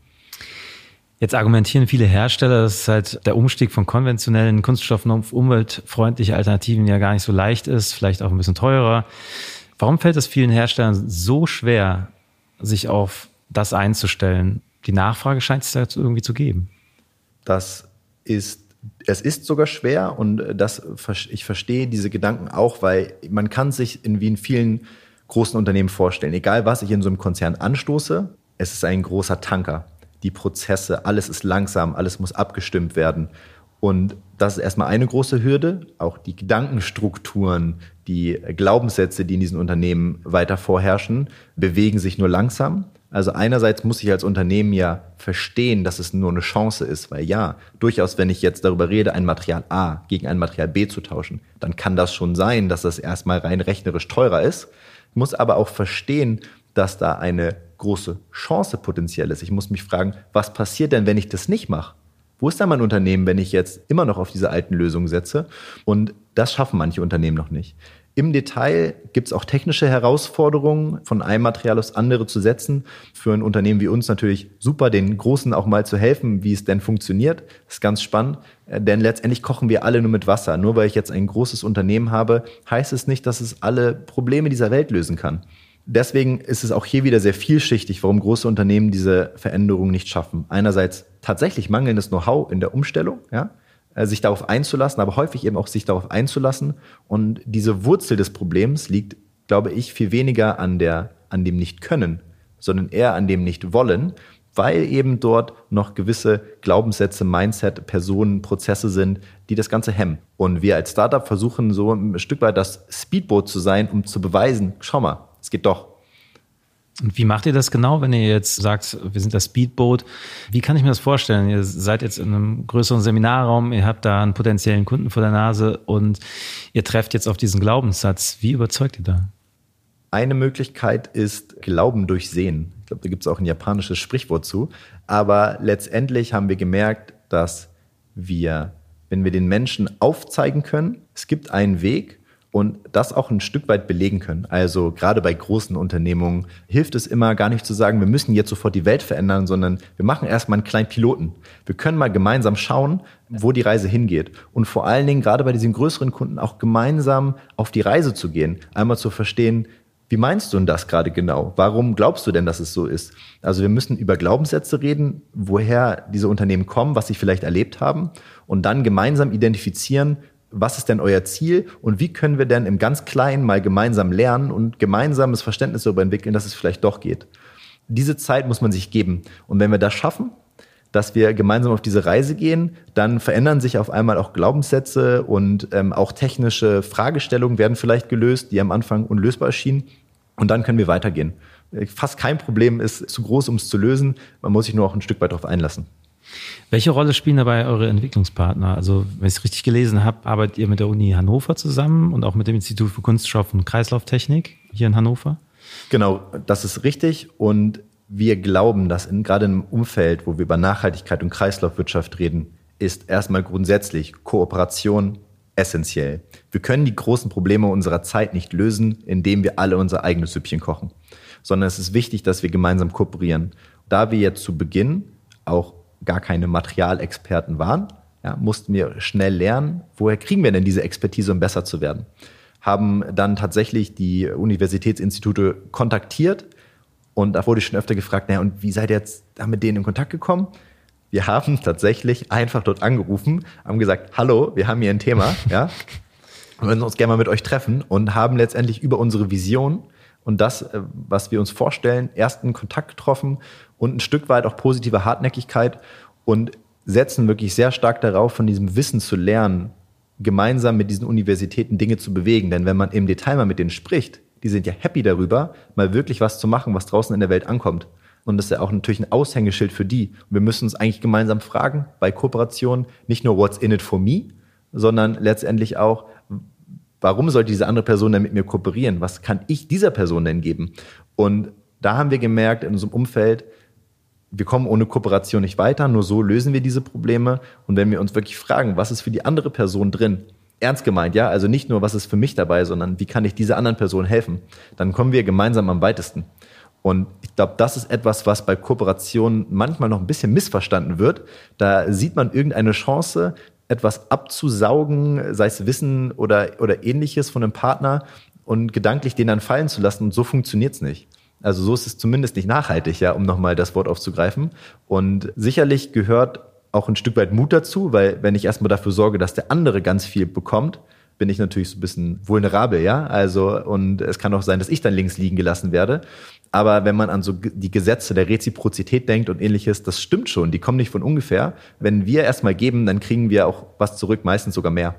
Jetzt argumentieren viele Hersteller, dass halt der Umstieg von konventionellen Kunststoffen auf umweltfreundliche Alternativen ja gar nicht so leicht ist, vielleicht auch ein bisschen teurer. Warum fällt es vielen Herstellern so schwer, sich auf das einzustellen? Die Nachfrage scheint es dazu irgendwie zu geben. Das ist es ist sogar schwer und das, ich verstehe diese Gedanken auch, weil man kann sich in wie in vielen großen Unternehmen vorstellen, egal was ich in so einem Konzern anstoße, es ist ein großer Tanker die Prozesse, alles ist langsam, alles muss abgestimmt werden. Und das ist erstmal eine große Hürde. Auch die Gedankenstrukturen, die Glaubenssätze, die in diesen Unternehmen weiter vorherrschen, bewegen sich nur langsam. Also einerseits muss ich als Unternehmen ja verstehen, dass es nur eine Chance ist, weil ja, durchaus, wenn ich jetzt darüber rede, ein Material A gegen ein Material B zu tauschen, dann kann das schon sein, dass das erstmal rein rechnerisch teurer ist, muss aber auch verstehen, dass da eine große Chance potenziell ist. Ich muss mich fragen, was passiert denn, wenn ich das nicht mache? Wo ist da mein Unternehmen, wenn ich jetzt immer noch auf diese alten Lösungen setze? Und das schaffen manche Unternehmen noch nicht. Im Detail gibt es auch technische Herausforderungen, von einem Material aufs andere zu setzen. Für ein Unternehmen wie uns natürlich super, den Großen auch mal zu helfen, wie es denn funktioniert. Das ist ganz spannend, äh, denn letztendlich kochen wir alle nur mit Wasser. Nur weil ich jetzt ein großes Unternehmen habe, heißt es nicht, dass es alle Probleme dieser Welt lösen kann deswegen ist es auch hier wieder sehr vielschichtig, warum große Unternehmen diese Veränderungen nicht schaffen. Einerseits tatsächlich mangelndes Know-how in der Umstellung, ja, sich darauf einzulassen, aber häufig eben auch sich darauf einzulassen. Und diese Wurzel des Problems liegt, glaube ich, viel weniger an der, an dem Nicht-Können, sondern eher an dem Nicht-Wollen, weil eben dort noch gewisse Glaubenssätze, Mindset, Personen, Prozesse sind, die das Ganze hemmen. Und wir als Startup versuchen so ein Stück weit das Speedboat zu sein, um zu beweisen, schau mal, es geht doch. Und wie macht ihr das genau, wenn ihr jetzt sagt, wir sind das Speedboat? Wie kann ich mir das vorstellen? Ihr seid jetzt in einem größeren Seminarraum, ihr habt da einen potenziellen Kunden vor der Nase und ihr trefft jetzt auf diesen Glaubenssatz. Wie überzeugt ihr da? Eine Möglichkeit ist Glauben durch Sehen. Ich glaube, da gibt es auch ein japanisches Sprichwort zu. Aber letztendlich haben wir gemerkt, dass wir, wenn wir den Menschen aufzeigen können, es gibt einen Weg und das auch ein Stück weit belegen können. Also gerade bei großen Unternehmungen hilft es immer gar nicht zu sagen, wir müssen jetzt sofort die Welt verändern, sondern wir machen erstmal einen kleinen Piloten. Wir können mal gemeinsam schauen, wo die Reise hingeht. Und vor allen Dingen gerade bei diesen größeren Kunden auch gemeinsam auf die Reise zu gehen. Einmal zu verstehen, wie meinst du denn das gerade genau? Warum glaubst du denn, dass es so ist? Also wir müssen über Glaubenssätze reden, woher diese Unternehmen kommen, was sie vielleicht erlebt haben und dann gemeinsam identifizieren, was ist denn euer Ziel und wie können wir denn im ganz Kleinen mal gemeinsam lernen und gemeinsames Verständnis darüber entwickeln, dass es vielleicht doch geht. Diese Zeit muss man sich geben. Und wenn wir das schaffen, dass wir gemeinsam auf diese Reise gehen, dann verändern sich auf einmal auch Glaubenssätze und ähm, auch technische Fragestellungen werden vielleicht gelöst, die am Anfang unlösbar erschienen. Und dann können wir weitergehen. Fast kein Problem ist zu groß, um es zu lösen. Man muss sich nur auch ein Stück weit darauf einlassen. Welche Rolle spielen dabei eure Entwicklungspartner? Also, wenn ich es richtig gelesen habe, arbeitet ihr mit der Uni Hannover zusammen und auch mit dem Institut für Kunststoff und Kreislauftechnik hier in Hannover? Genau, das ist richtig. Und wir glauben, dass in, gerade im Umfeld, wo wir über Nachhaltigkeit und Kreislaufwirtschaft reden, ist erstmal grundsätzlich Kooperation essentiell. Wir können die großen Probleme unserer Zeit nicht lösen, indem wir alle unser eigenes Süppchen kochen, sondern es ist wichtig, dass wir gemeinsam kooperieren. Da wir jetzt zu Beginn auch gar keine Materialexperten waren, ja, mussten wir schnell lernen, woher kriegen wir denn diese Expertise, um besser zu werden. Haben dann tatsächlich die Universitätsinstitute kontaktiert und da wurde ich schon öfter gefragt, naja, und wie seid ihr jetzt mit denen in Kontakt gekommen? Wir haben tatsächlich einfach dort angerufen, haben gesagt, hallo, wir haben hier ein Thema, ja, wir würden uns gerne mal mit euch treffen und haben letztendlich über unsere Vision und das, äh, was wir uns vorstellen, ersten Kontakt getroffen und ein Stück weit auch positive Hartnäckigkeit und setzen wirklich sehr stark darauf, von diesem Wissen zu lernen, gemeinsam mit diesen Universitäten Dinge zu bewegen. Denn wenn man im Detail mal mit denen spricht, die sind ja happy darüber, mal wirklich was zu machen, was draußen in der Welt ankommt. Und das ist ja auch natürlich ein Aushängeschild für die. Und wir müssen uns eigentlich gemeinsam fragen, bei Kooperationen, nicht nur what's in it for me, sondern letztendlich auch, warum sollte diese andere Person denn mit mir kooperieren? Was kann ich dieser Person denn geben? Und da haben wir gemerkt in unserem Umfeld, wir kommen ohne Kooperation nicht weiter, nur so lösen wir diese Probleme. Und wenn wir uns wirklich fragen, was ist für die andere Person drin, ernst gemeint, ja, also nicht nur, was ist für mich dabei, sondern wie kann ich dieser anderen Person helfen, dann kommen wir gemeinsam am weitesten. Und ich glaube, das ist etwas, was bei Kooperationen manchmal noch ein bisschen missverstanden wird. Da sieht man irgendeine Chance, etwas abzusaugen, sei es Wissen oder, oder ähnliches von einem Partner und gedanklich den dann fallen zu lassen. Und so funktioniert es nicht. Also so ist es zumindest nicht nachhaltig, ja, um nochmal das Wort aufzugreifen. Und sicherlich gehört auch ein Stück weit Mut dazu, weil wenn ich erstmal dafür sorge, dass der andere ganz viel bekommt, bin ich natürlich so ein bisschen vulnerabel, ja. Also, und es kann auch sein, dass ich dann links liegen gelassen werde. Aber wenn man an so die Gesetze der Reziprozität denkt und ähnliches, das stimmt schon, die kommen nicht von ungefähr. Wenn wir erstmal geben, dann kriegen wir auch was zurück, meistens sogar mehr.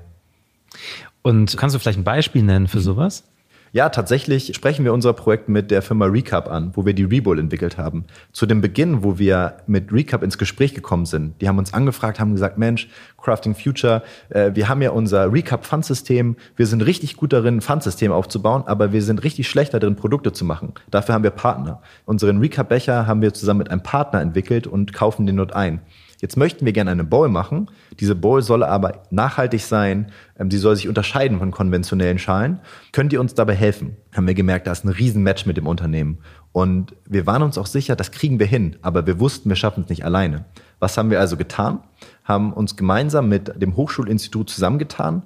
Und kannst du vielleicht ein Beispiel nennen für sowas? Ja, tatsächlich sprechen wir unser Projekt mit der Firma Recap an, wo wir die Rebull entwickelt haben. Zu dem Beginn, wo wir mit Recap ins Gespräch gekommen sind, die haben uns angefragt, haben gesagt, Mensch, Crafting Future, äh, wir haben ja unser Recap Fundsystem, wir sind richtig gut darin, ein Fundsystem aufzubauen, aber wir sind richtig schlecht darin, Produkte zu machen. Dafür haben wir Partner. Unseren Recap Becher haben wir zusammen mit einem Partner entwickelt und kaufen den dort ein. Jetzt möchten wir gerne eine Bowl machen. Diese Bowl soll aber nachhaltig sein. Ähm, sie soll sich unterscheiden von konventionellen Schalen. Könnt ihr uns dabei helfen? Haben wir gemerkt, da ist ein Riesenmatch mit dem Unternehmen. Und wir waren uns auch sicher, das kriegen wir hin. Aber wir wussten, wir schaffen es nicht alleine. Was haben wir also getan? Haben uns gemeinsam mit dem Hochschulinstitut zusammengetan,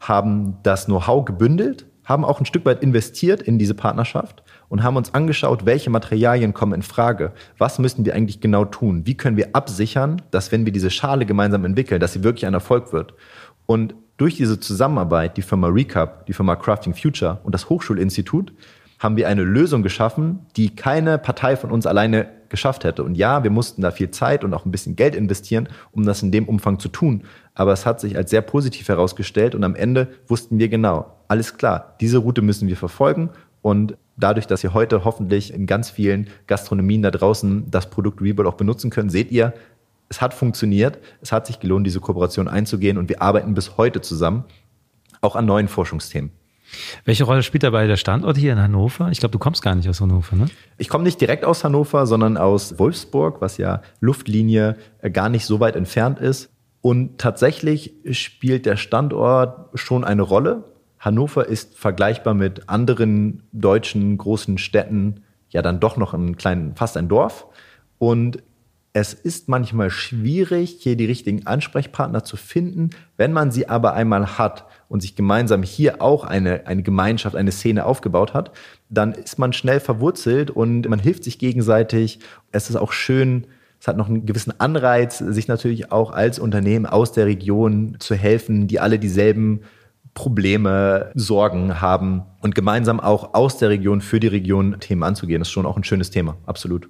haben das Know-how gebündelt, haben auch ein Stück weit investiert in diese Partnerschaft und haben uns angeschaut, welche Materialien kommen in Frage. Was müssen wir eigentlich genau tun? Wie können wir absichern, dass wenn wir diese Schale gemeinsam entwickeln, dass sie wirklich ein Erfolg wird? Und durch diese Zusammenarbeit, die Firma Recap, die Firma Crafting Future und das Hochschulinstitut, haben wir eine Lösung geschaffen, die keine Partei von uns alleine geschafft hätte. Und ja, wir mussten da viel Zeit und auch ein bisschen Geld investieren, um das in dem Umfang zu tun. Aber es hat sich als sehr positiv herausgestellt und am Ende wussten wir genau, alles klar, diese Route müssen wir verfolgen und dadurch, dass ihr heute hoffentlich in ganz vielen Gastronomien da draußen das Produkt Rebuild auch benutzen könnt, seht ihr, es hat funktioniert, es hat sich gelohnt, diese Kooperation einzugehen und wir arbeiten bis heute zusammen, auch an neuen Forschungsthemen. Welche Rolle spielt dabei der Standort hier in Hannover? Ich glaube, du kommst gar nicht aus Hannover, ne? Ich komme nicht direkt aus Hannover, sondern aus Wolfsburg, was ja Luftlinie äh, gar nicht so weit entfernt ist. Und tatsächlich spielt der Standort schon eine Rolle. Hannover ist vergleichbar mit anderen deutschen großen Städten ja dann doch noch ein kleinen, fast ein Dorf. Und es ist manchmal schwierig, hier die richtigen Ansprechpartner zu finden. Wenn man sie aber einmal hat und sich gemeinsam hier auch eine, eine Gemeinschaft, eine Szene aufgebaut hat, dann ist man schnell verwurzelt und man hilft sich gegenseitig. Es ist auch schön, es hat noch einen gewissen Anreiz, sich natürlich auch als Unternehmen aus der Region zu helfen, die alle dieselben Probleme, Sorgen haben und gemeinsam auch aus der Region für die Region Themen anzugehen. Das ist schon auch ein schönes Thema, absolut.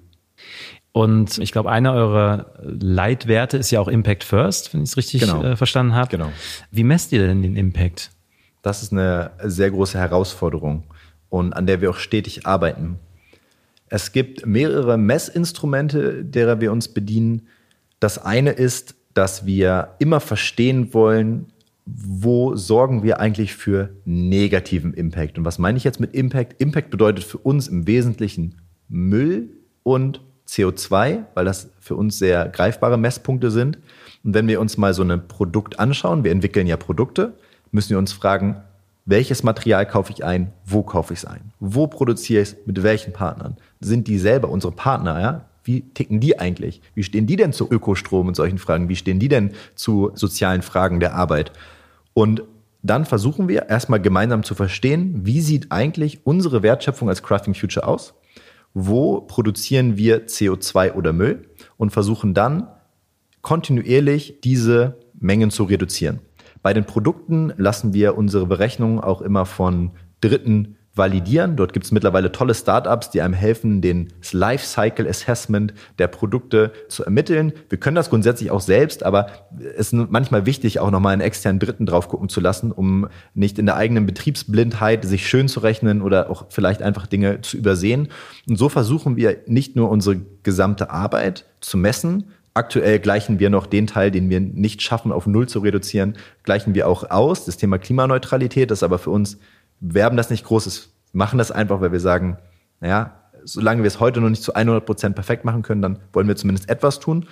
Und ich glaube, einer eurer Leitwerte ist ja auch Impact First, wenn ich es richtig genau. äh, verstanden habe. Genau. Wie messt ihr denn den Impact? Das ist eine sehr große Herausforderung und an der wir auch stetig arbeiten. Es gibt mehrere Messinstrumente, derer wir uns bedienen. Das eine ist, dass wir immer verstehen wollen, wo sorgen wir eigentlich für negativen Impact? Und was meine ich jetzt mit Impact? Impact bedeutet für uns im Wesentlichen Müll und CO2, weil das für uns sehr greifbare Messpunkte sind. Und wenn wir uns mal so ein Produkt anschauen, wir entwickeln ja Produkte, müssen wir uns fragen, welches Material kaufe ich ein, wo kaufe ich es ein, wo produziere ich es, mit welchen Partnern. Sind die selber unsere Partner, ja? Wie ticken die eigentlich? Wie stehen die denn zu Ökostrom und solchen Fragen? Wie stehen die denn zu sozialen Fragen der Arbeit? Und dann versuchen wir erstmal gemeinsam zu verstehen, wie sieht eigentlich unsere Wertschöpfung als Crafting Future aus? Wo produzieren wir CO2 oder Müll? Und versuchen dann kontinuierlich diese Mengen zu reduzieren. Bei den Produkten lassen wir unsere Berechnungen auch immer von Dritten validieren. Dort gibt es mittlerweile tolle Startups, die einem helfen, den Lifecycle Assessment der Produkte zu ermitteln. Wir können das grundsätzlich auch selbst, aber es ist manchmal wichtig, auch nochmal einen externen Dritten drauf gucken zu lassen, um nicht in der eigenen Betriebsblindheit sich schön zu rechnen oder auch vielleicht einfach Dinge zu übersehen. Und so versuchen wir nicht nur unsere gesamte Arbeit zu messen, Aktuell gleichen wir noch den Teil, den wir nicht schaffen, auf Null zu reduzieren, gleichen wir auch aus. Das Thema Klimaneutralität ist aber für uns, werben das nicht groß, wir machen das einfach, weil wir sagen, naja, solange wir es heute noch nicht zu 100 Prozent perfekt machen können, dann wollen wir zumindest etwas tun.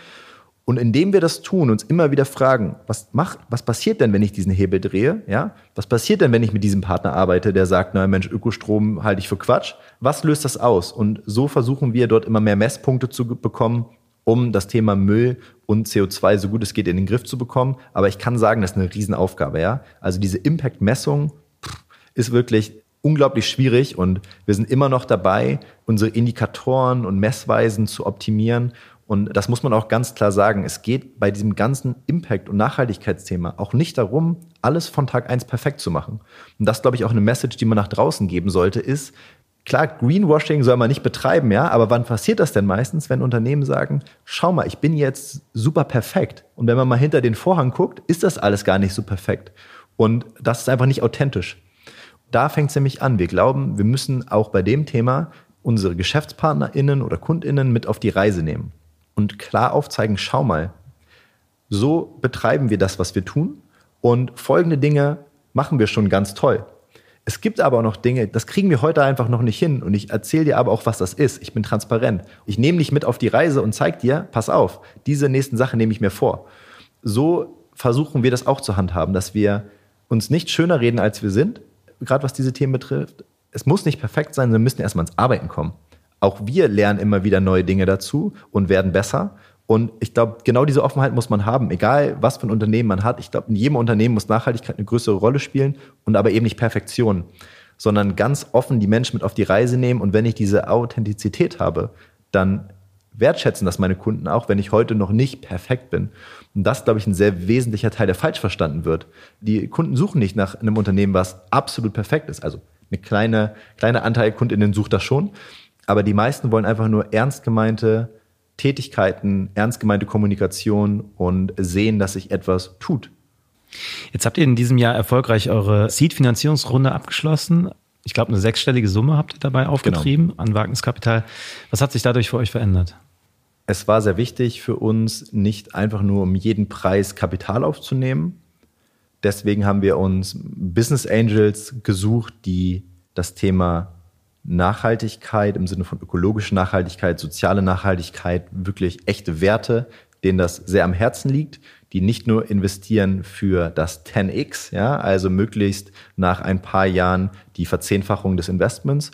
Und indem wir das tun, uns immer wieder fragen, was macht, was passiert denn, wenn ich diesen Hebel drehe? Ja, was passiert denn, wenn ich mit diesem Partner arbeite, der sagt, na Mensch, Ökostrom halte ich für Quatsch? Was löst das aus? Und so versuchen wir dort immer mehr Messpunkte zu bekommen, um das Thema Müll und CO2 so gut es geht in den Griff zu bekommen. Aber ich kann sagen, das ist eine Riesenaufgabe, ja. Also diese Impact-Messung ist wirklich unglaublich schwierig und wir sind immer noch dabei, unsere Indikatoren und Messweisen zu optimieren. Und das muss man auch ganz klar sagen. Es geht bei diesem ganzen Impact- und Nachhaltigkeitsthema auch nicht darum, alles von Tag eins perfekt zu machen. Und das, glaube ich, auch eine Message, die man nach draußen geben sollte, ist, Klar, Greenwashing soll man nicht betreiben, ja, aber wann passiert das denn meistens, wenn Unternehmen sagen, schau mal, ich bin jetzt super perfekt. Und wenn man mal hinter den Vorhang guckt, ist das alles gar nicht so perfekt. Und das ist einfach nicht authentisch. Da fängt es nämlich an. Wir glauben, wir müssen auch bei dem Thema unsere GeschäftspartnerInnen oder KundInnen mit auf die Reise nehmen und klar aufzeigen, schau mal, so betreiben wir das, was wir tun und folgende Dinge machen wir schon ganz toll. Es gibt aber auch noch Dinge, das kriegen wir heute einfach noch nicht hin. Und ich erzähle dir aber auch, was das ist. Ich bin transparent. Ich nehme dich mit auf die Reise und zeige dir, pass auf, diese nächsten Sachen nehme ich mir vor. So versuchen wir das auch zu handhaben, dass wir uns nicht schöner reden, als wir sind, gerade was diese Themen betrifft. Es muss nicht perfekt sein, wir müssen erstmal ins Arbeiten kommen. Auch wir lernen immer wieder neue Dinge dazu und werden besser. Und ich glaube, genau diese Offenheit muss man haben, egal was für ein Unternehmen man hat. Ich glaube, in jedem Unternehmen muss Nachhaltigkeit eine größere Rolle spielen und aber eben nicht Perfektion, sondern ganz offen die Menschen mit auf die Reise nehmen. Und wenn ich diese Authentizität habe, dann wertschätzen das meine Kunden auch, wenn ich heute noch nicht perfekt bin. Und das, glaube ich, ein sehr wesentlicher Teil, der falsch verstanden wird. Die Kunden suchen nicht nach einem Unternehmen, was absolut perfekt ist. Also eine kleine, kleine Anteil Kundinnen sucht das schon. Aber die meisten wollen einfach nur ernst gemeinte, Tätigkeiten, ernst gemeinte Kommunikation und sehen, dass sich etwas tut. Jetzt habt ihr in diesem Jahr erfolgreich eure Seed-Finanzierungsrunde abgeschlossen. Ich glaube, eine sechsstellige Summe habt ihr dabei aufgetrieben genau. an Wagniskapital. Was hat sich dadurch für euch verändert? Es war sehr wichtig für uns, nicht einfach nur um jeden Preis Kapital aufzunehmen. Deswegen haben wir uns Business Angels gesucht, die das Thema Nachhaltigkeit im Sinne von ökologischer Nachhaltigkeit, soziale Nachhaltigkeit, wirklich echte Werte, denen das sehr am Herzen liegt, die nicht nur investieren für das 10x, ja, also möglichst nach ein paar Jahren die Verzehnfachung des Investments.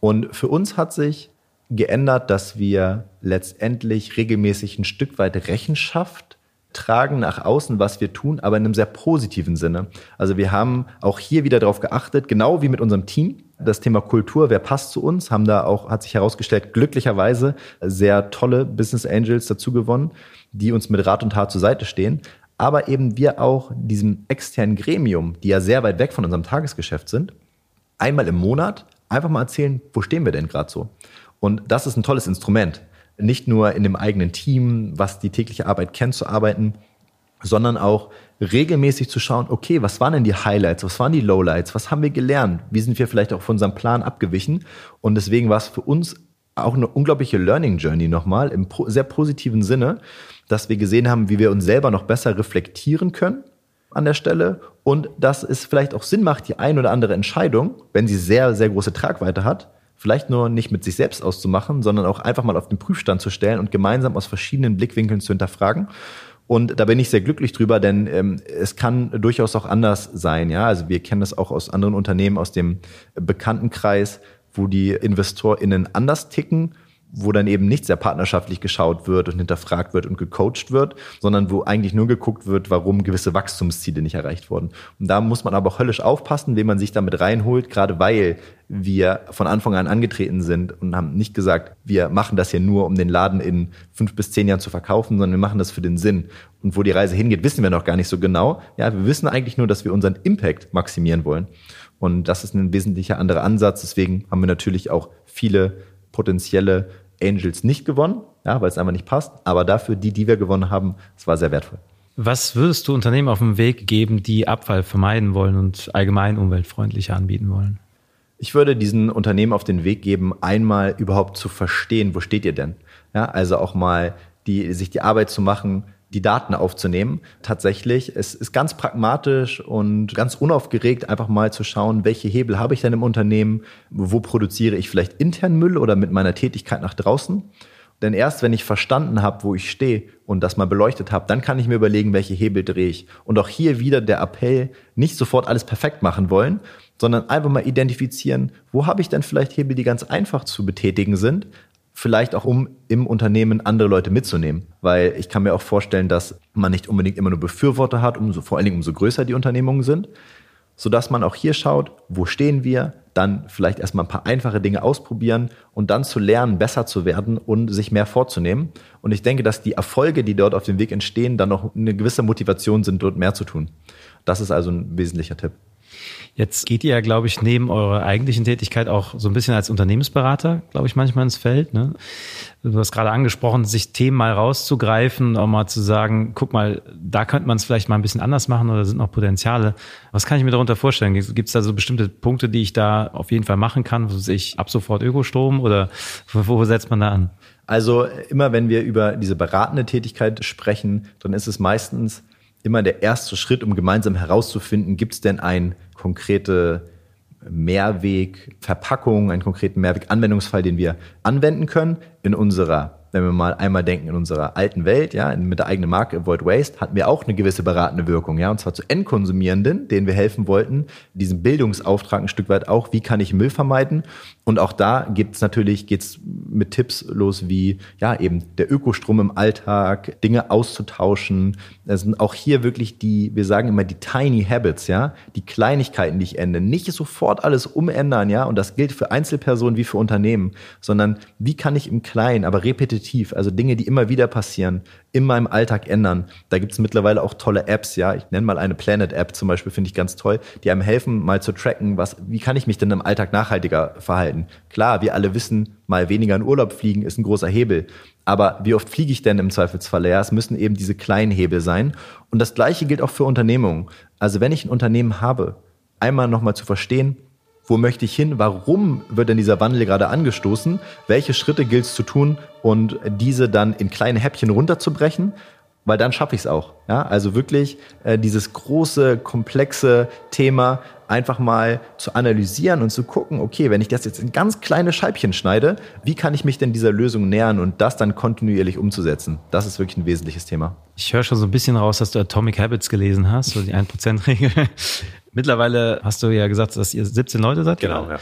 Und für uns hat sich geändert, dass wir letztendlich regelmäßig ein Stück weit Rechenschaft tragen nach außen, was wir tun, aber in einem sehr positiven Sinne. Also wir haben auch hier wieder darauf geachtet, genau wie mit unserem Team, das Thema Kultur, wer passt zu uns, haben da auch, hat sich herausgestellt, glücklicherweise sehr tolle Business Angels dazu gewonnen, die uns mit Rat und Tat zur Seite stehen. Aber eben wir auch diesem externen Gremium, die ja sehr weit weg von unserem Tagesgeschäft sind, einmal im Monat einfach mal erzählen, wo stehen wir denn gerade so? Und das ist ein tolles Instrument. Nicht nur in dem eigenen Team, was die tägliche Arbeit kennt, zu arbeiten, sondern auch regelmäßig zu schauen, okay, was waren denn die Highlights, was waren die Lowlights, was haben wir gelernt, wie sind wir vielleicht auch von unserem Plan abgewichen. Und deswegen war es für uns auch eine unglaubliche Learning Journey nochmal im sehr positiven Sinne, dass wir gesehen haben, wie wir uns selber noch besser reflektieren können an der Stelle und dass es vielleicht auch Sinn macht, die ein oder andere Entscheidung, wenn sie sehr, sehr große Tragweite hat, vielleicht nur nicht mit sich selbst auszumachen, sondern auch einfach mal auf den Prüfstand zu stellen und gemeinsam aus verschiedenen Blickwinkeln zu hinterfragen und da bin ich sehr glücklich drüber, denn ähm, es kann durchaus auch anders sein. Ja, also wir kennen das auch aus anderen Unternehmen, aus dem Bekanntenkreis, wo die InvestorInnen anders ticken wo dann eben nicht sehr partnerschaftlich geschaut wird und hinterfragt wird und gecoacht wird, sondern wo eigentlich nur geguckt wird, warum gewisse Wachstumsziele nicht erreicht wurden. Und da muss man aber auch höllisch aufpassen, wen man sich damit reinholt, gerade weil wir von Anfang an angetreten sind und haben nicht gesagt, wir machen das hier nur, um den Laden in fünf bis zehn Jahren zu verkaufen, sondern wir machen das für den Sinn. Und wo die Reise hingeht, wissen wir noch gar nicht so genau. Ja, wir wissen eigentlich nur, dass wir unseren Impact maximieren wollen. Und das ist ein wesentlicher anderer Ansatz. Deswegen haben wir natürlich auch viele potenzielle Angels nicht gewonnen, ja, weil es einfach nicht passt. Aber dafür die, die wir gewonnen haben, es war sehr wertvoll. Was würdest du Unternehmen auf den Weg geben, die Abfall vermeiden wollen und allgemein umweltfreundlicher anbieten wollen? Ich würde diesen Unternehmen auf den Weg geben, einmal überhaupt zu verstehen, wo steht ihr denn? Ja, also auch mal die, sich die Arbeit zu machen, die Daten aufzunehmen. Tatsächlich, es ist ganz pragmatisch und ganz unaufgeregt, einfach mal zu schauen, welche Hebel habe ich denn im Unternehmen, wo produziere ich vielleicht intern Müll oder mit meiner Tätigkeit nach draußen. Denn erst wenn ich verstanden habe, wo ich stehe und das mal beleuchtet habe, dann kann ich mir überlegen, welche Hebel drehe ich. Und auch hier wieder der Appell, nicht sofort alles perfekt machen wollen, sondern einfach mal identifizieren, wo habe ich denn vielleicht Hebel, die ganz einfach zu betätigen sind, vielleicht auch um im Unternehmen andere Leute mitzunehmen. Weil ich kann mir auch vorstellen, dass man nicht unbedingt immer nur Befürworter hat, umso, vor allen Dingen umso größer die Unternehmungen sind, sodass man auch hier schaut, wo stehen wir, dann vielleicht erstmal ein paar einfache Dinge ausprobieren und dann zu lernen, besser zu werden und sich mehr vorzunehmen. Und ich denke, dass die Erfolge, die dort auf dem Weg entstehen, dann noch eine gewisse Motivation sind, dort mehr zu tun. Das ist also ein wesentlicher Tipp. Jetzt geht ihr ja, glaube ich, neben eurer eigentlichen Tätigkeit auch so ein bisschen als Unternehmensberater, glaube ich, manchmal ins Feld. Ne? Du hast gerade angesprochen, sich Themen mal rauszugreifen, auch mal zu sagen, guck mal, da könnte man es vielleicht mal ein bisschen anders machen oder sind noch Potenziale. Was kann ich mir darunter vorstellen? Gibt es da so bestimmte Punkte, die ich da auf jeden Fall machen kann? Was ich ab sofort Ökostrom oder wo setzt man da an? Also immer wenn wir über diese beratende Tätigkeit sprechen, dann ist es meistens immer der erste Schritt, um gemeinsam herauszufinden, gibt es denn ein konkrete Mehrweg, Verpackung, einen konkreten Mehrweg, Anwendungsfall, den wir anwenden können in unserer wenn wir mal einmal denken in unserer alten Welt, ja, mit der eigenen Marke Avoid Waste, hatten wir auch eine gewisse beratende Wirkung, ja, und zwar zu Endkonsumierenden, denen wir helfen wollten, diesen Bildungsauftrag ein Stück weit auch, wie kann ich Müll vermeiden? Und auch da gibt's natürlich, geht's mit Tipps los wie, ja, eben der Ökostrom im Alltag, Dinge auszutauschen. Das sind auch hier wirklich die, wir sagen immer die tiny habits, ja, die Kleinigkeiten, die ich ändere. Nicht sofort alles umändern, ja, und das gilt für Einzelpersonen wie für Unternehmen, sondern wie kann ich im Kleinen, aber repetitiv repetitiv, also Dinge, die immer wieder passieren, in meinem Alltag ändern. Da gibt es mittlerweile auch tolle Apps, ja. Ich nenne mal eine Planet-App zum Beispiel, finde ich ganz toll, die einem helfen, mal zu tracken, was, wie kann ich mich denn im Alltag nachhaltiger verhalten? Klar, wir alle wissen, mal weniger in Urlaub fliegen ist ein großer Hebel. Aber wie oft fliege ich denn im Zweifelsfalle? Ja, es müssen eben diese kleinen Hebel sein. Und das Gleiche gilt auch für Unternehmungen. Also wenn ich ein Unternehmen habe, einmal nochmal zu verstehen, wo möchte ich hin, warum wird denn dieser Wandel gerade angestoßen, welche Schritte gilt es zu tun und diese dann in kleine Häppchen runterzubrechen, weil dann schaffe ich es auch. Ja? Also wirklich äh, dieses große, komplexe Thema einfach mal zu analysieren und zu gucken, okay, wenn ich das jetzt in ganz kleine Scheibchen schneide, wie kann ich mich denn dieser Lösung nähern und das dann kontinuierlich umzusetzen? Das ist wirklich ein wesentliches Thema. Ich höre schon so ein bisschen raus, dass du Atomic Habits gelesen hast, so die 1%-Regel. Mittlerweile hast du ja gesagt, dass ihr 17 Leute seid. Genau, ja.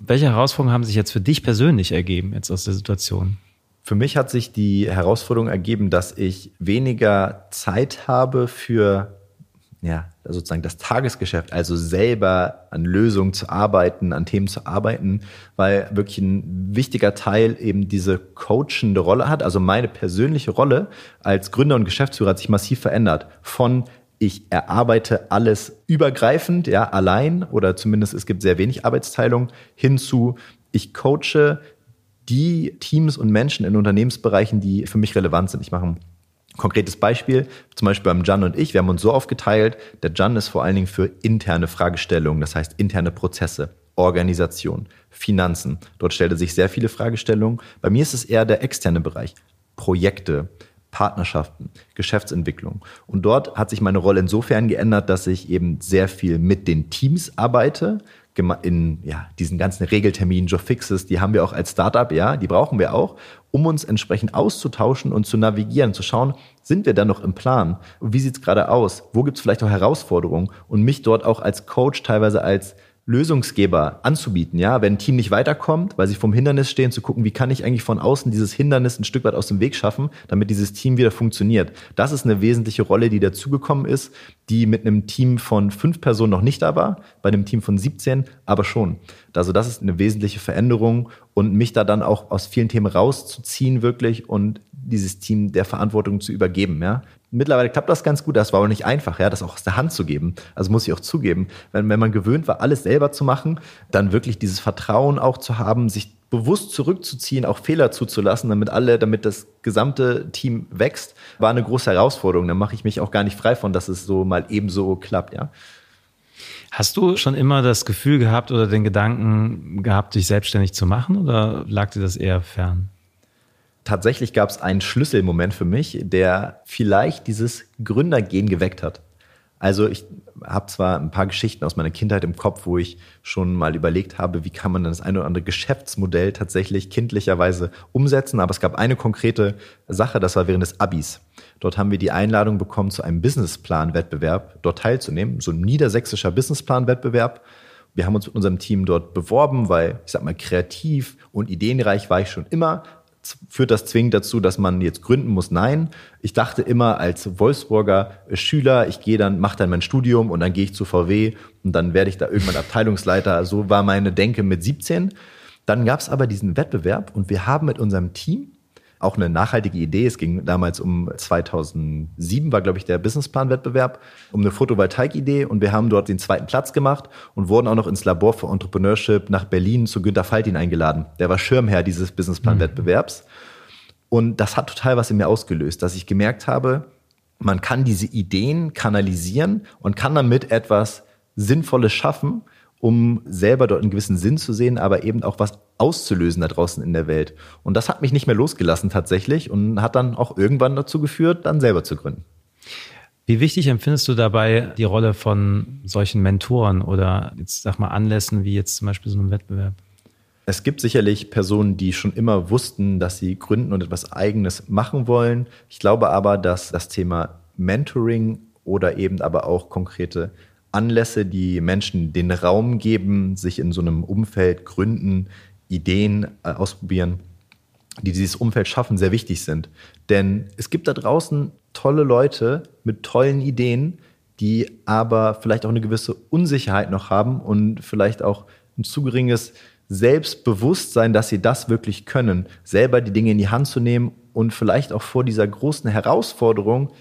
Welche Herausforderungen haben sich jetzt für dich persönlich ergeben, jetzt aus der Situation? Für mich hat sich die Herausforderung ergeben, dass ich weniger Zeit habe für ja, sozusagen das Tagesgeschäft, also selber an Lösungen zu arbeiten, an Themen zu arbeiten, weil wirklich ein wichtiger Teil eben diese coachende Rolle hat. Also meine persönliche Rolle als Gründer und Geschäftsführer hat sich massiv verändert. Von ich erarbeite alles übergreifend, ja, allein oder zumindest es gibt sehr wenig Arbeitsteilung, hinzu, ich coache die Teams und Menschen in Unternehmensbereichen, die für mich relevant sind. Ich mache ein konkretes Beispiel, zum Beispiel beim Jan und ich, wir haben uns so aufgeteilt, der Jan ist vor allen Dingen für interne Fragestellungen, das heißt interne Prozesse, Organisation, Finanzen. Dort stellt er sich sehr viele Fragestellungen. Bei mir ist es eher der externe Bereich, Projekte, Partnerschaften, Geschäftsentwicklung. Und dort hat sich meine Rolle insofern geändert, dass ich eben sehr viel mit den Teams arbeite, in ja, diesen ganzen Regelterminen, Job Fixes, die haben wir auch als Startup, ja, die brauchen wir auch, um uns entsprechend auszutauschen und zu navigieren, zu schauen, sind wir da noch im Plan? Wie sieht's gerade aus? Wo gibt's vielleicht auch Herausforderungen? Und mich dort auch als Coach teilweise als Lösungsgeber anzubieten, ja, wenn ein Team nicht weiterkommt, weil sie vom Hindernis stehen, zu gucken, wie kann ich eigentlich von außen dieses Hindernis ein Stück weit aus dem Weg schaffen, damit dieses Team wieder funktioniert. Das ist eine wesentliche Rolle, die dazugekommen ist, die mit einem Team von fünf Personen noch nicht da war, bei einem Team von 17 aber schon. Also das ist eine wesentliche Veränderung und mich da dann auch aus vielen Themen rauszuziehen wirklich und dieses Team der Verantwortung zu übergeben, ja mittlerweile klappt das ganz gut. Das war auch nicht einfach, ja, das auch aus der Hand zu geben. Also muss ich auch zugeben, wenn, wenn man gewöhnt war, alles selber zu machen, dann wirklich dieses Vertrauen auch zu haben, sich bewusst zurückzuziehen, auch Fehler zuzulassen, damit alle, damit das gesamte Team wächst, war eine große Herausforderung. Da mache ich mich auch gar nicht frei von, dass es so mal ebenso klappt, ja. Hast du schon immer das Gefühl gehabt oder den Gedanken gehabt, dich selbstständig zu machen oder lag dir das eher fern? tatsächlich gab es einen Schlüsselmoment für mich, der vielleicht dieses Gründergehen geweckt hat. Also ich habe zwar ein paar Geschichten aus meiner Kindheit im Kopf, wo ich schon mal überlegt habe, wie kann man das eine oder andere Geschäftsmodell tatsächlich kindlicherweise umsetzen, aber es gab eine konkrete Sache, das war während des Abis. Dort haben wir die Einladung bekommen, zu einem Businessplan-Wettbewerb dort teilzunehmen, so ein niedersächsischer Businessplan-Wettbewerb. Wir haben uns mit unserem Team dort beworben, weil ich sag mal kreativ und ideenreich war ich schon immer, führt das zwingend dazu, dass man jetzt gründen muss? Nein. Ich dachte immer als Wolfsburger Schüler, ich gehe dann, mache dann mein Studium und dann gehe ich zu VW und dann werde ich da irgendwann Abteilungsleiter. So war meine Denke mit 17. Dann gab es aber diesen Wettbewerb und wir haben mit unserem Team auch eine nachhaltige Idee. Es ging damals um 2007, war, glaube ich, der Businessplan-Wettbewerb, um eine Photovoltaik-Idee. Und wir haben dort den zweiten Platz gemacht und wurden auch noch ins Labor für Entrepreneurship nach Berlin zu Günter Faltin eingeladen. Der war Schirmherr dieses Businessplan-Wettbewerbs. Und das hat total was in mir ausgelöst, dass ich gemerkt habe, man kann diese Ideen kanalisieren und kann damit etwas Sinnvolles schaffen um selber dort einen gewissen Sinn zu sehen, aber eben auch was auszulösen da draußen in der Welt. Und das hat mich nicht mehr losgelassen tatsächlich und hat dann auch irgendwann dazu geführt, dann selber zu gründen. Wie wichtig empfindest du dabei die Rolle von solchen Mentoren oder jetzt sag mal Anlässen wie jetzt zum Beispiel so einem Wettbewerb? Es gibt sicherlich Personen, die schon immer wussten, dass sie gründen und etwas Eigenes machen wollen. Ich glaube aber, dass das Thema Mentoring oder eben aber auch konkrete Anlässe, die Menschen den Raum geben, sich in so einem Umfeld gründen, Ideen äh, ausprobieren, die dieses Umfeld schaffen, sehr wichtig sind. Denn es gibt da draußen tolle Leute mit tollen Ideen, die aber vielleicht auch eine gewisse Unsicherheit noch haben und vielleicht auch ein zu geringes Selbstbewusstsein, dass sie das wirklich können, selber die Dinge in die Hand zu nehmen und vielleicht auch vor dieser großen Herausforderung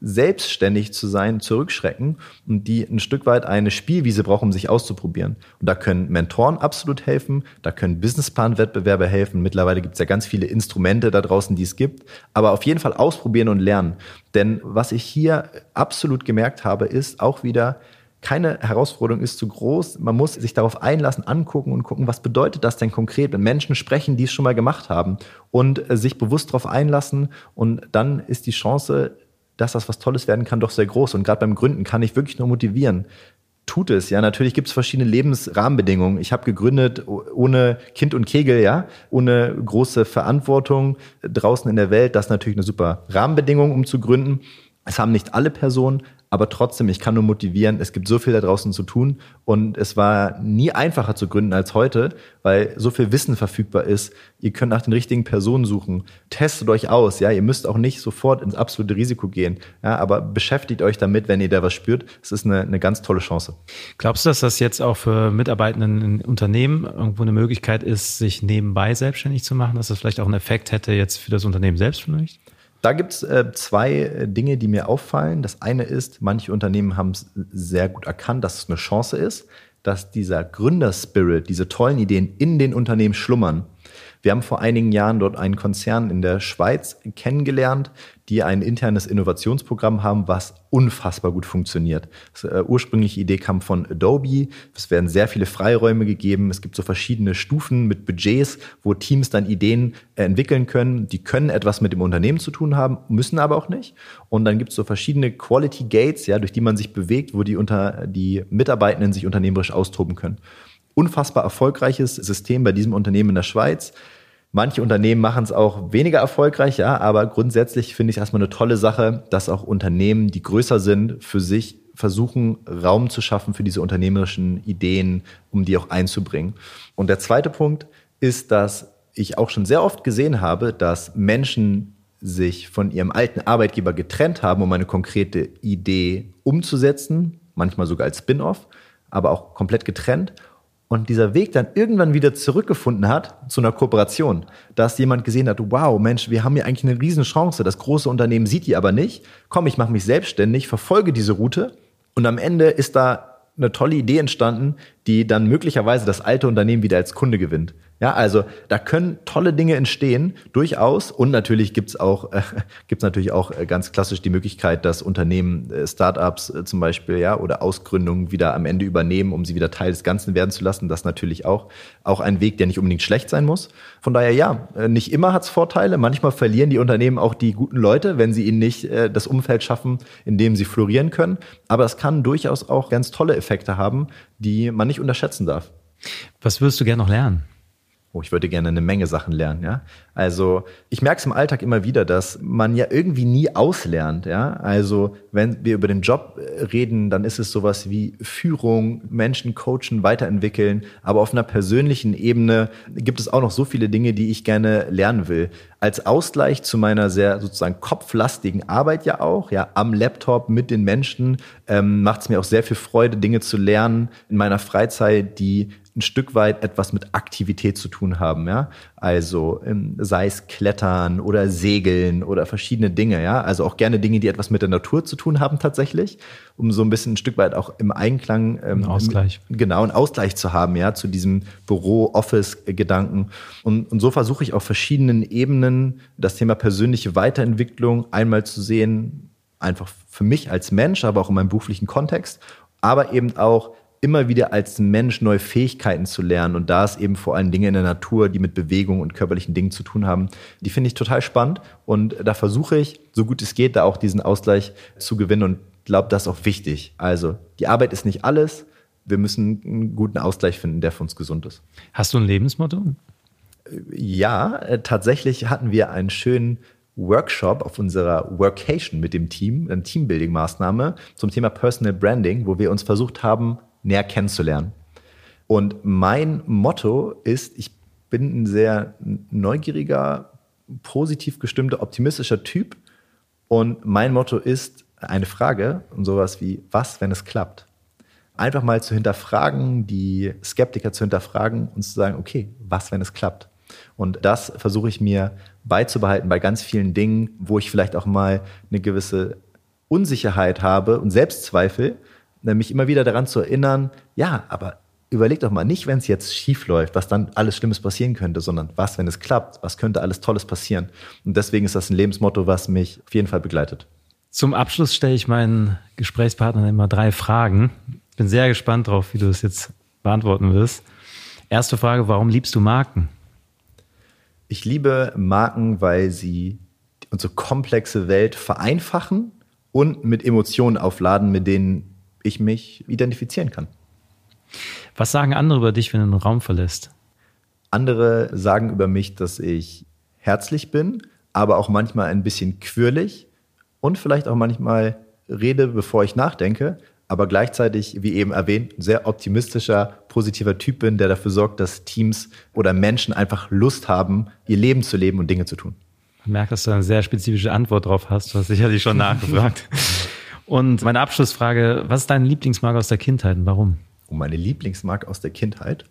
selbstständig zu sein, zurückschrecken und die ein Stück weit eine Spielwiese brauchen, um sich auszuprobieren. Und da können Mentoren absolut helfen, da können Businessplan-Wettbewerbe helfen. Mittlerweile gibt es ja ganz viele Instrumente da draußen, die es gibt. Aber auf jeden Fall ausprobieren und lernen. Denn was ich hier absolut gemerkt habe, ist auch wieder, keine Herausforderung ist zu groß. Man muss sich darauf einlassen, angucken und gucken, was bedeutet das denn konkret, wenn Menschen sprechen, die es schon mal gemacht haben und äh, sich bewusst darauf einlassen. Und dann ist die Chance, dass das was Tolles werden kann, doch sehr groß. Und gerade beim Gründen kann ich wirklich nur motivieren. Tut es, ja. Natürlich gibt es verschiedene Lebensrahmenbedingungen. Ich habe gegründet ohne Kind und Kegel, ja, ohne große Verantwortung draußen in der Welt. Das ist natürlich eine super Rahmenbedingung, um zu gründen. Es haben nicht alle Personen, aber trotzdem, ich kann nur motivieren, es gibt so viel da draußen zu tun und es war nie einfacher zu gründen als heute, weil so viel Wissen verfügbar ist. Ihr könnt nach den richtigen Personen suchen. Testet euch aus, ja. Ihr müsst auch nicht sofort ins absolute Risiko gehen, ja. Aber beschäftigt euch damit, wenn ihr da was spürt. Es ist eine, eine ganz tolle Chance. Glaubst du, dass das jetzt auch für Mitarbeitenden in Unternehmen irgendwo eine Möglichkeit ist, sich nebenbei selbstständig zu machen, dass das vielleicht auch einen Effekt hätte jetzt für das Unternehmen selbst vielleicht? Da gibt es äh, zwei äh, Dinge, die mir auffallen. Das eine ist, manche Unternehmen haben es sehr gut erkannt, dass es eine Chance ist, dass dieser Gründerspirit, diese tollen Ideen in den Unternehmen schlummern. Wir haben vor einigen Jahren dort einen Konzern in der Schweiz kennengelernt, die ein internes Innovationsprogramm haben, was unfassbar gut funktioniert. Die äh, ursprüngliche Idee kam von Adobe. Es werden sehr viele Freiräume gegeben. Es gibt so verschiedene Stufen mit Budgets, wo Teams dann Ideen äh, entwickeln können. Die können etwas mit dem Unternehmen zu tun haben, müssen aber auch nicht. Und dann gibt es so verschiedene Quality Gates, ja, durch die man sich bewegt, wo die, unter, die Mitarbeitenden sich unternehmerisch austoben können unfassbar erfolgreiches System bei diesem Unternehmen in der Schweiz. Manche Unternehmen machen es auch weniger erfolgreich, ja, aber grundsätzlich finde ich erstmal eine tolle Sache, dass auch Unternehmen, die größer sind, für sich versuchen, Raum zu schaffen für diese unternehmerischen Ideen, um die auch einzubringen. Und der zweite Punkt ist, dass ich auch schon sehr oft gesehen habe, dass Menschen sich von ihrem alten Arbeitgeber getrennt haben, um eine konkrete Idee umzusetzen, manchmal sogar als Spin-off, aber auch komplett getrennt. Und dieser Weg dann irgendwann wieder zurückgefunden hat zu einer Kooperation, dass jemand gesehen hat, wow, Mensch, wir haben hier eigentlich eine Riesenchance, das große Unternehmen sieht die aber nicht. Komm, ich mache mich selbstständig, verfolge diese Route und am Ende ist da eine tolle Idee entstanden, die dann möglicherweise das alte Unternehmen wieder als Kunde gewinnt. Ja, also da können tolle Dinge entstehen, durchaus. Und natürlich gibt's auch, äh, natürlich auch äh, ganz klassisch die Möglichkeit, dass Unternehmen, äh, Startups äh, zum Beispiel, ja, oder Ausgründungen wieder am Ende übernehmen, um sie wieder Teil des Ganzen werden zu lassen. Das ist natürlich auch, auch ein Weg, der nicht unbedingt schlecht sein muss. Von daher, ja, äh, nicht immer hat's Vorteile. Manchmal verlieren die Unternehmen auch die guten Leute, wenn sie ihnen nicht äh, das Umfeld schaffen, in dem sie florieren können. Aber es kann durchaus auch ganz tolle Effekte haben, die man nicht unterschätzen darf. Was würdest du gerne noch lernen? Oh, ich würde gerne eine Menge Sachen lernen, ja. Also ich merke es im Alltag immer wieder, dass man ja irgendwie nie auslernt, ja. Also wenn wir über den Job äh, reden, dann ist es sowas wie Führung, Menschen coachen, weiterentwickeln. Aber auf einer persönlichen Ebene gibt es auch noch so viele Dinge, die ich gerne lernen will. Als Ausgleich zu meiner sehr sozusagen kopflastigen Arbeit ja auch, ja, am Laptop mit den Menschen, ähm, macht es mir auch sehr viel Freude, Dinge zu lernen in meiner Freizeit, die ein Stück weit etwas mit Aktivität zu tun haben, ja. Also ähm, sei es Klettern oder Segeln oder verschiedene Dinge, ja. Also auch gerne Dinge, die etwas mit der Natur zu tun haben tatsächlich, um so ein bisschen ein Stück weit auch im Einklang ähm, ein Ausgleich. genau, einen Ausgleich zu haben, ja, zu diesem Büro-Office-Gedanken. Und, und so versuche ich auf verschiedenen Ebenen das Thema persönliche Weiterentwicklung einmal zu sehen, einfach für mich als Mensch, aber auch in meinem beruflichen Kontext, aber eben auch immer wieder als Mensch neue Fähigkeiten zu lernen. Und da ist eben vor allem Dinge in der Natur, die mit Bewegung und körperlichen Dingen zu tun haben, die finde ich total spannend. Und da versuche ich, so gut es geht, da auch diesen Ausgleich zu gewinnen und glaube, das ist auch wichtig. Also die Arbeit ist nicht alles. Wir müssen einen guten Ausgleich finden, der für uns gesund ist. Hast du ein Lebensmotto? Ja, äh, tatsächlich hatten wir einen schönen Workshop auf unserer Workation mit dem Team, eine Teambuilding-Maßnahme zum Thema Personal Branding, wo wir uns versucht haben, näher kennenzulernen. Und mein Motto ist, ich bin ein sehr neugieriger, positiv gestimmter, optimistischer Typ. Und mein Motto ist eine Frage und sowas wie, was, wenn es klappt? Einfach mal zu hinterfragen, die Skeptiker zu hinterfragen und zu sagen, okay, was, wenn es klappt? Und das versuche ich mir beizubehalten bei ganz vielen Dingen, wo ich vielleicht auch mal eine gewisse Unsicherheit habe und Selbstzweifel, nämlich immer wieder daran zu erinnern, ja, aber überleg doch mal nicht, wenn es jetzt schief läuft, was dann alles Schlimmes passieren könnte, sondern was, wenn es klappt, was könnte alles Tolles passieren. Und deswegen ist das ein Lebensmotto, was mich auf jeden Fall begleitet. Zum Abschluss stelle ich meinen Gesprächspartnern immer drei Fragen. Bin sehr gespannt drauf, wie du das jetzt beantworten wirst. Erste Frage, warum liebst du Marken? Ich liebe Marken, weil sie unsere komplexe Welt vereinfachen und mit Emotionen aufladen, mit denen ich mich identifizieren kann. Was sagen andere über dich, wenn du einen Raum verlässt? Andere sagen über mich, dass ich herzlich bin, aber auch manchmal ein bisschen quirlig und vielleicht auch manchmal rede, bevor ich nachdenke, aber gleichzeitig, wie eben erwähnt, sehr optimistischer, positiver Typ bin, der dafür sorgt, dass Teams oder Menschen einfach Lust haben, ihr Leben zu leben und Dinge zu tun. Man merkt, dass du eine sehr spezifische Antwort drauf hast. Du hast sicherlich schon nachgefragt. Und meine Abschlussfrage, was ist deine Lieblingsmarke aus der Kindheit und warum? Und meine Lieblingsmarke aus der Kindheit?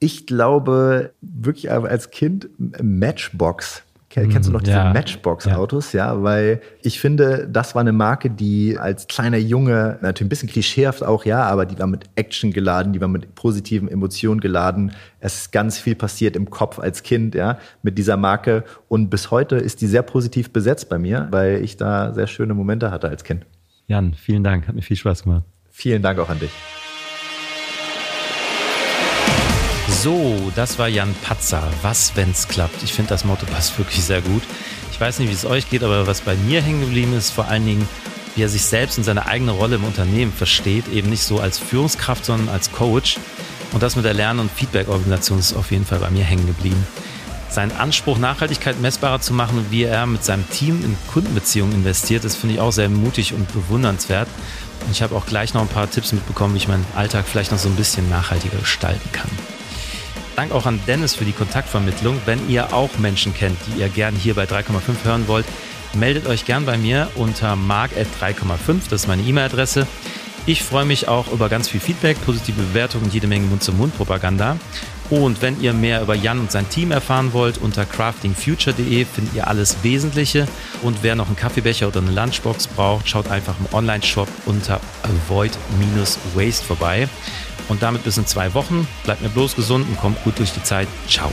Ich glaube wirklich als Kind Matchbox. Kennst du noch diese ja. Matchbox-Autos? Ja. ja, weil ich finde, das war eine Marke, die als kleiner Junge, natürlich ein bisschen klischeehaft auch, ja, aber die war mit Action geladen, die war mit positiven Emotionen geladen. Es ist ganz viel passiert im Kopf als Kind, ja, mit dieser Marke. Und bis heute ist die sehr positiv besetzt bei mir, weil ich da sehr schöne Momente hatte als Kind. Jan, vielen Dank, hat mir viel Spaß gemacht. Vielen Dank auch an dich. So, das war Jan Patzer. Was, wenn's klappt? Ich finde, das Motto passt wirklich sehr gut. Ich weiß nicht, wie es euch geht, aber was bei mir hängen geblieben ist, vor allen Dingen, wie er sich selbst und seine eigene Rolle im Unternehmen versteht, eben nicht so als Führungskraft, sondern als Coach. Und das mit der Lern- und Feedback-Organisation ist auf jeden Fall bei mir hängen geblieben seinen Anspruch, Nachhaltigkeit messbarer zu machen und wie er mit seinem Team in Kundenbeziehungen investiert, das finde ich auch sehr mutig und bewundernswert. Ich habe auch gleich noch ein paar Tipps mitbekommen, wie ich meinen Alltag vielleicht noch so ein bisschen nachhaltiger gestalten kann. Dank auch an Dennis für die Kontaktvermittlung. Wenn ihr auch Menschen kennt, die ihr gern hier bei 3,5 hören wollt, meldet euch gern bei mir unter mark.3,5. Das ist meine E-Mail-Adresse. Ich freue mich auch über ganz viel Feedback, positive Bewertungen und jede Menge Mund-zu-Mund-Propaganda. Und wenn ihr mehr über Jan und sein Team erfahren wollt, unter craftingfuture.de findet ihr alles Wesentliche. Und wer noch einen Kaffeebecher oder eine Lunchbox braucht, schaut einfach im Online-Shop unter avoid-waste vorbei. Und damit bis in zwei Wochen. Bleibt mir bloß gesund und kommt gut durch die Zeit. Ciao.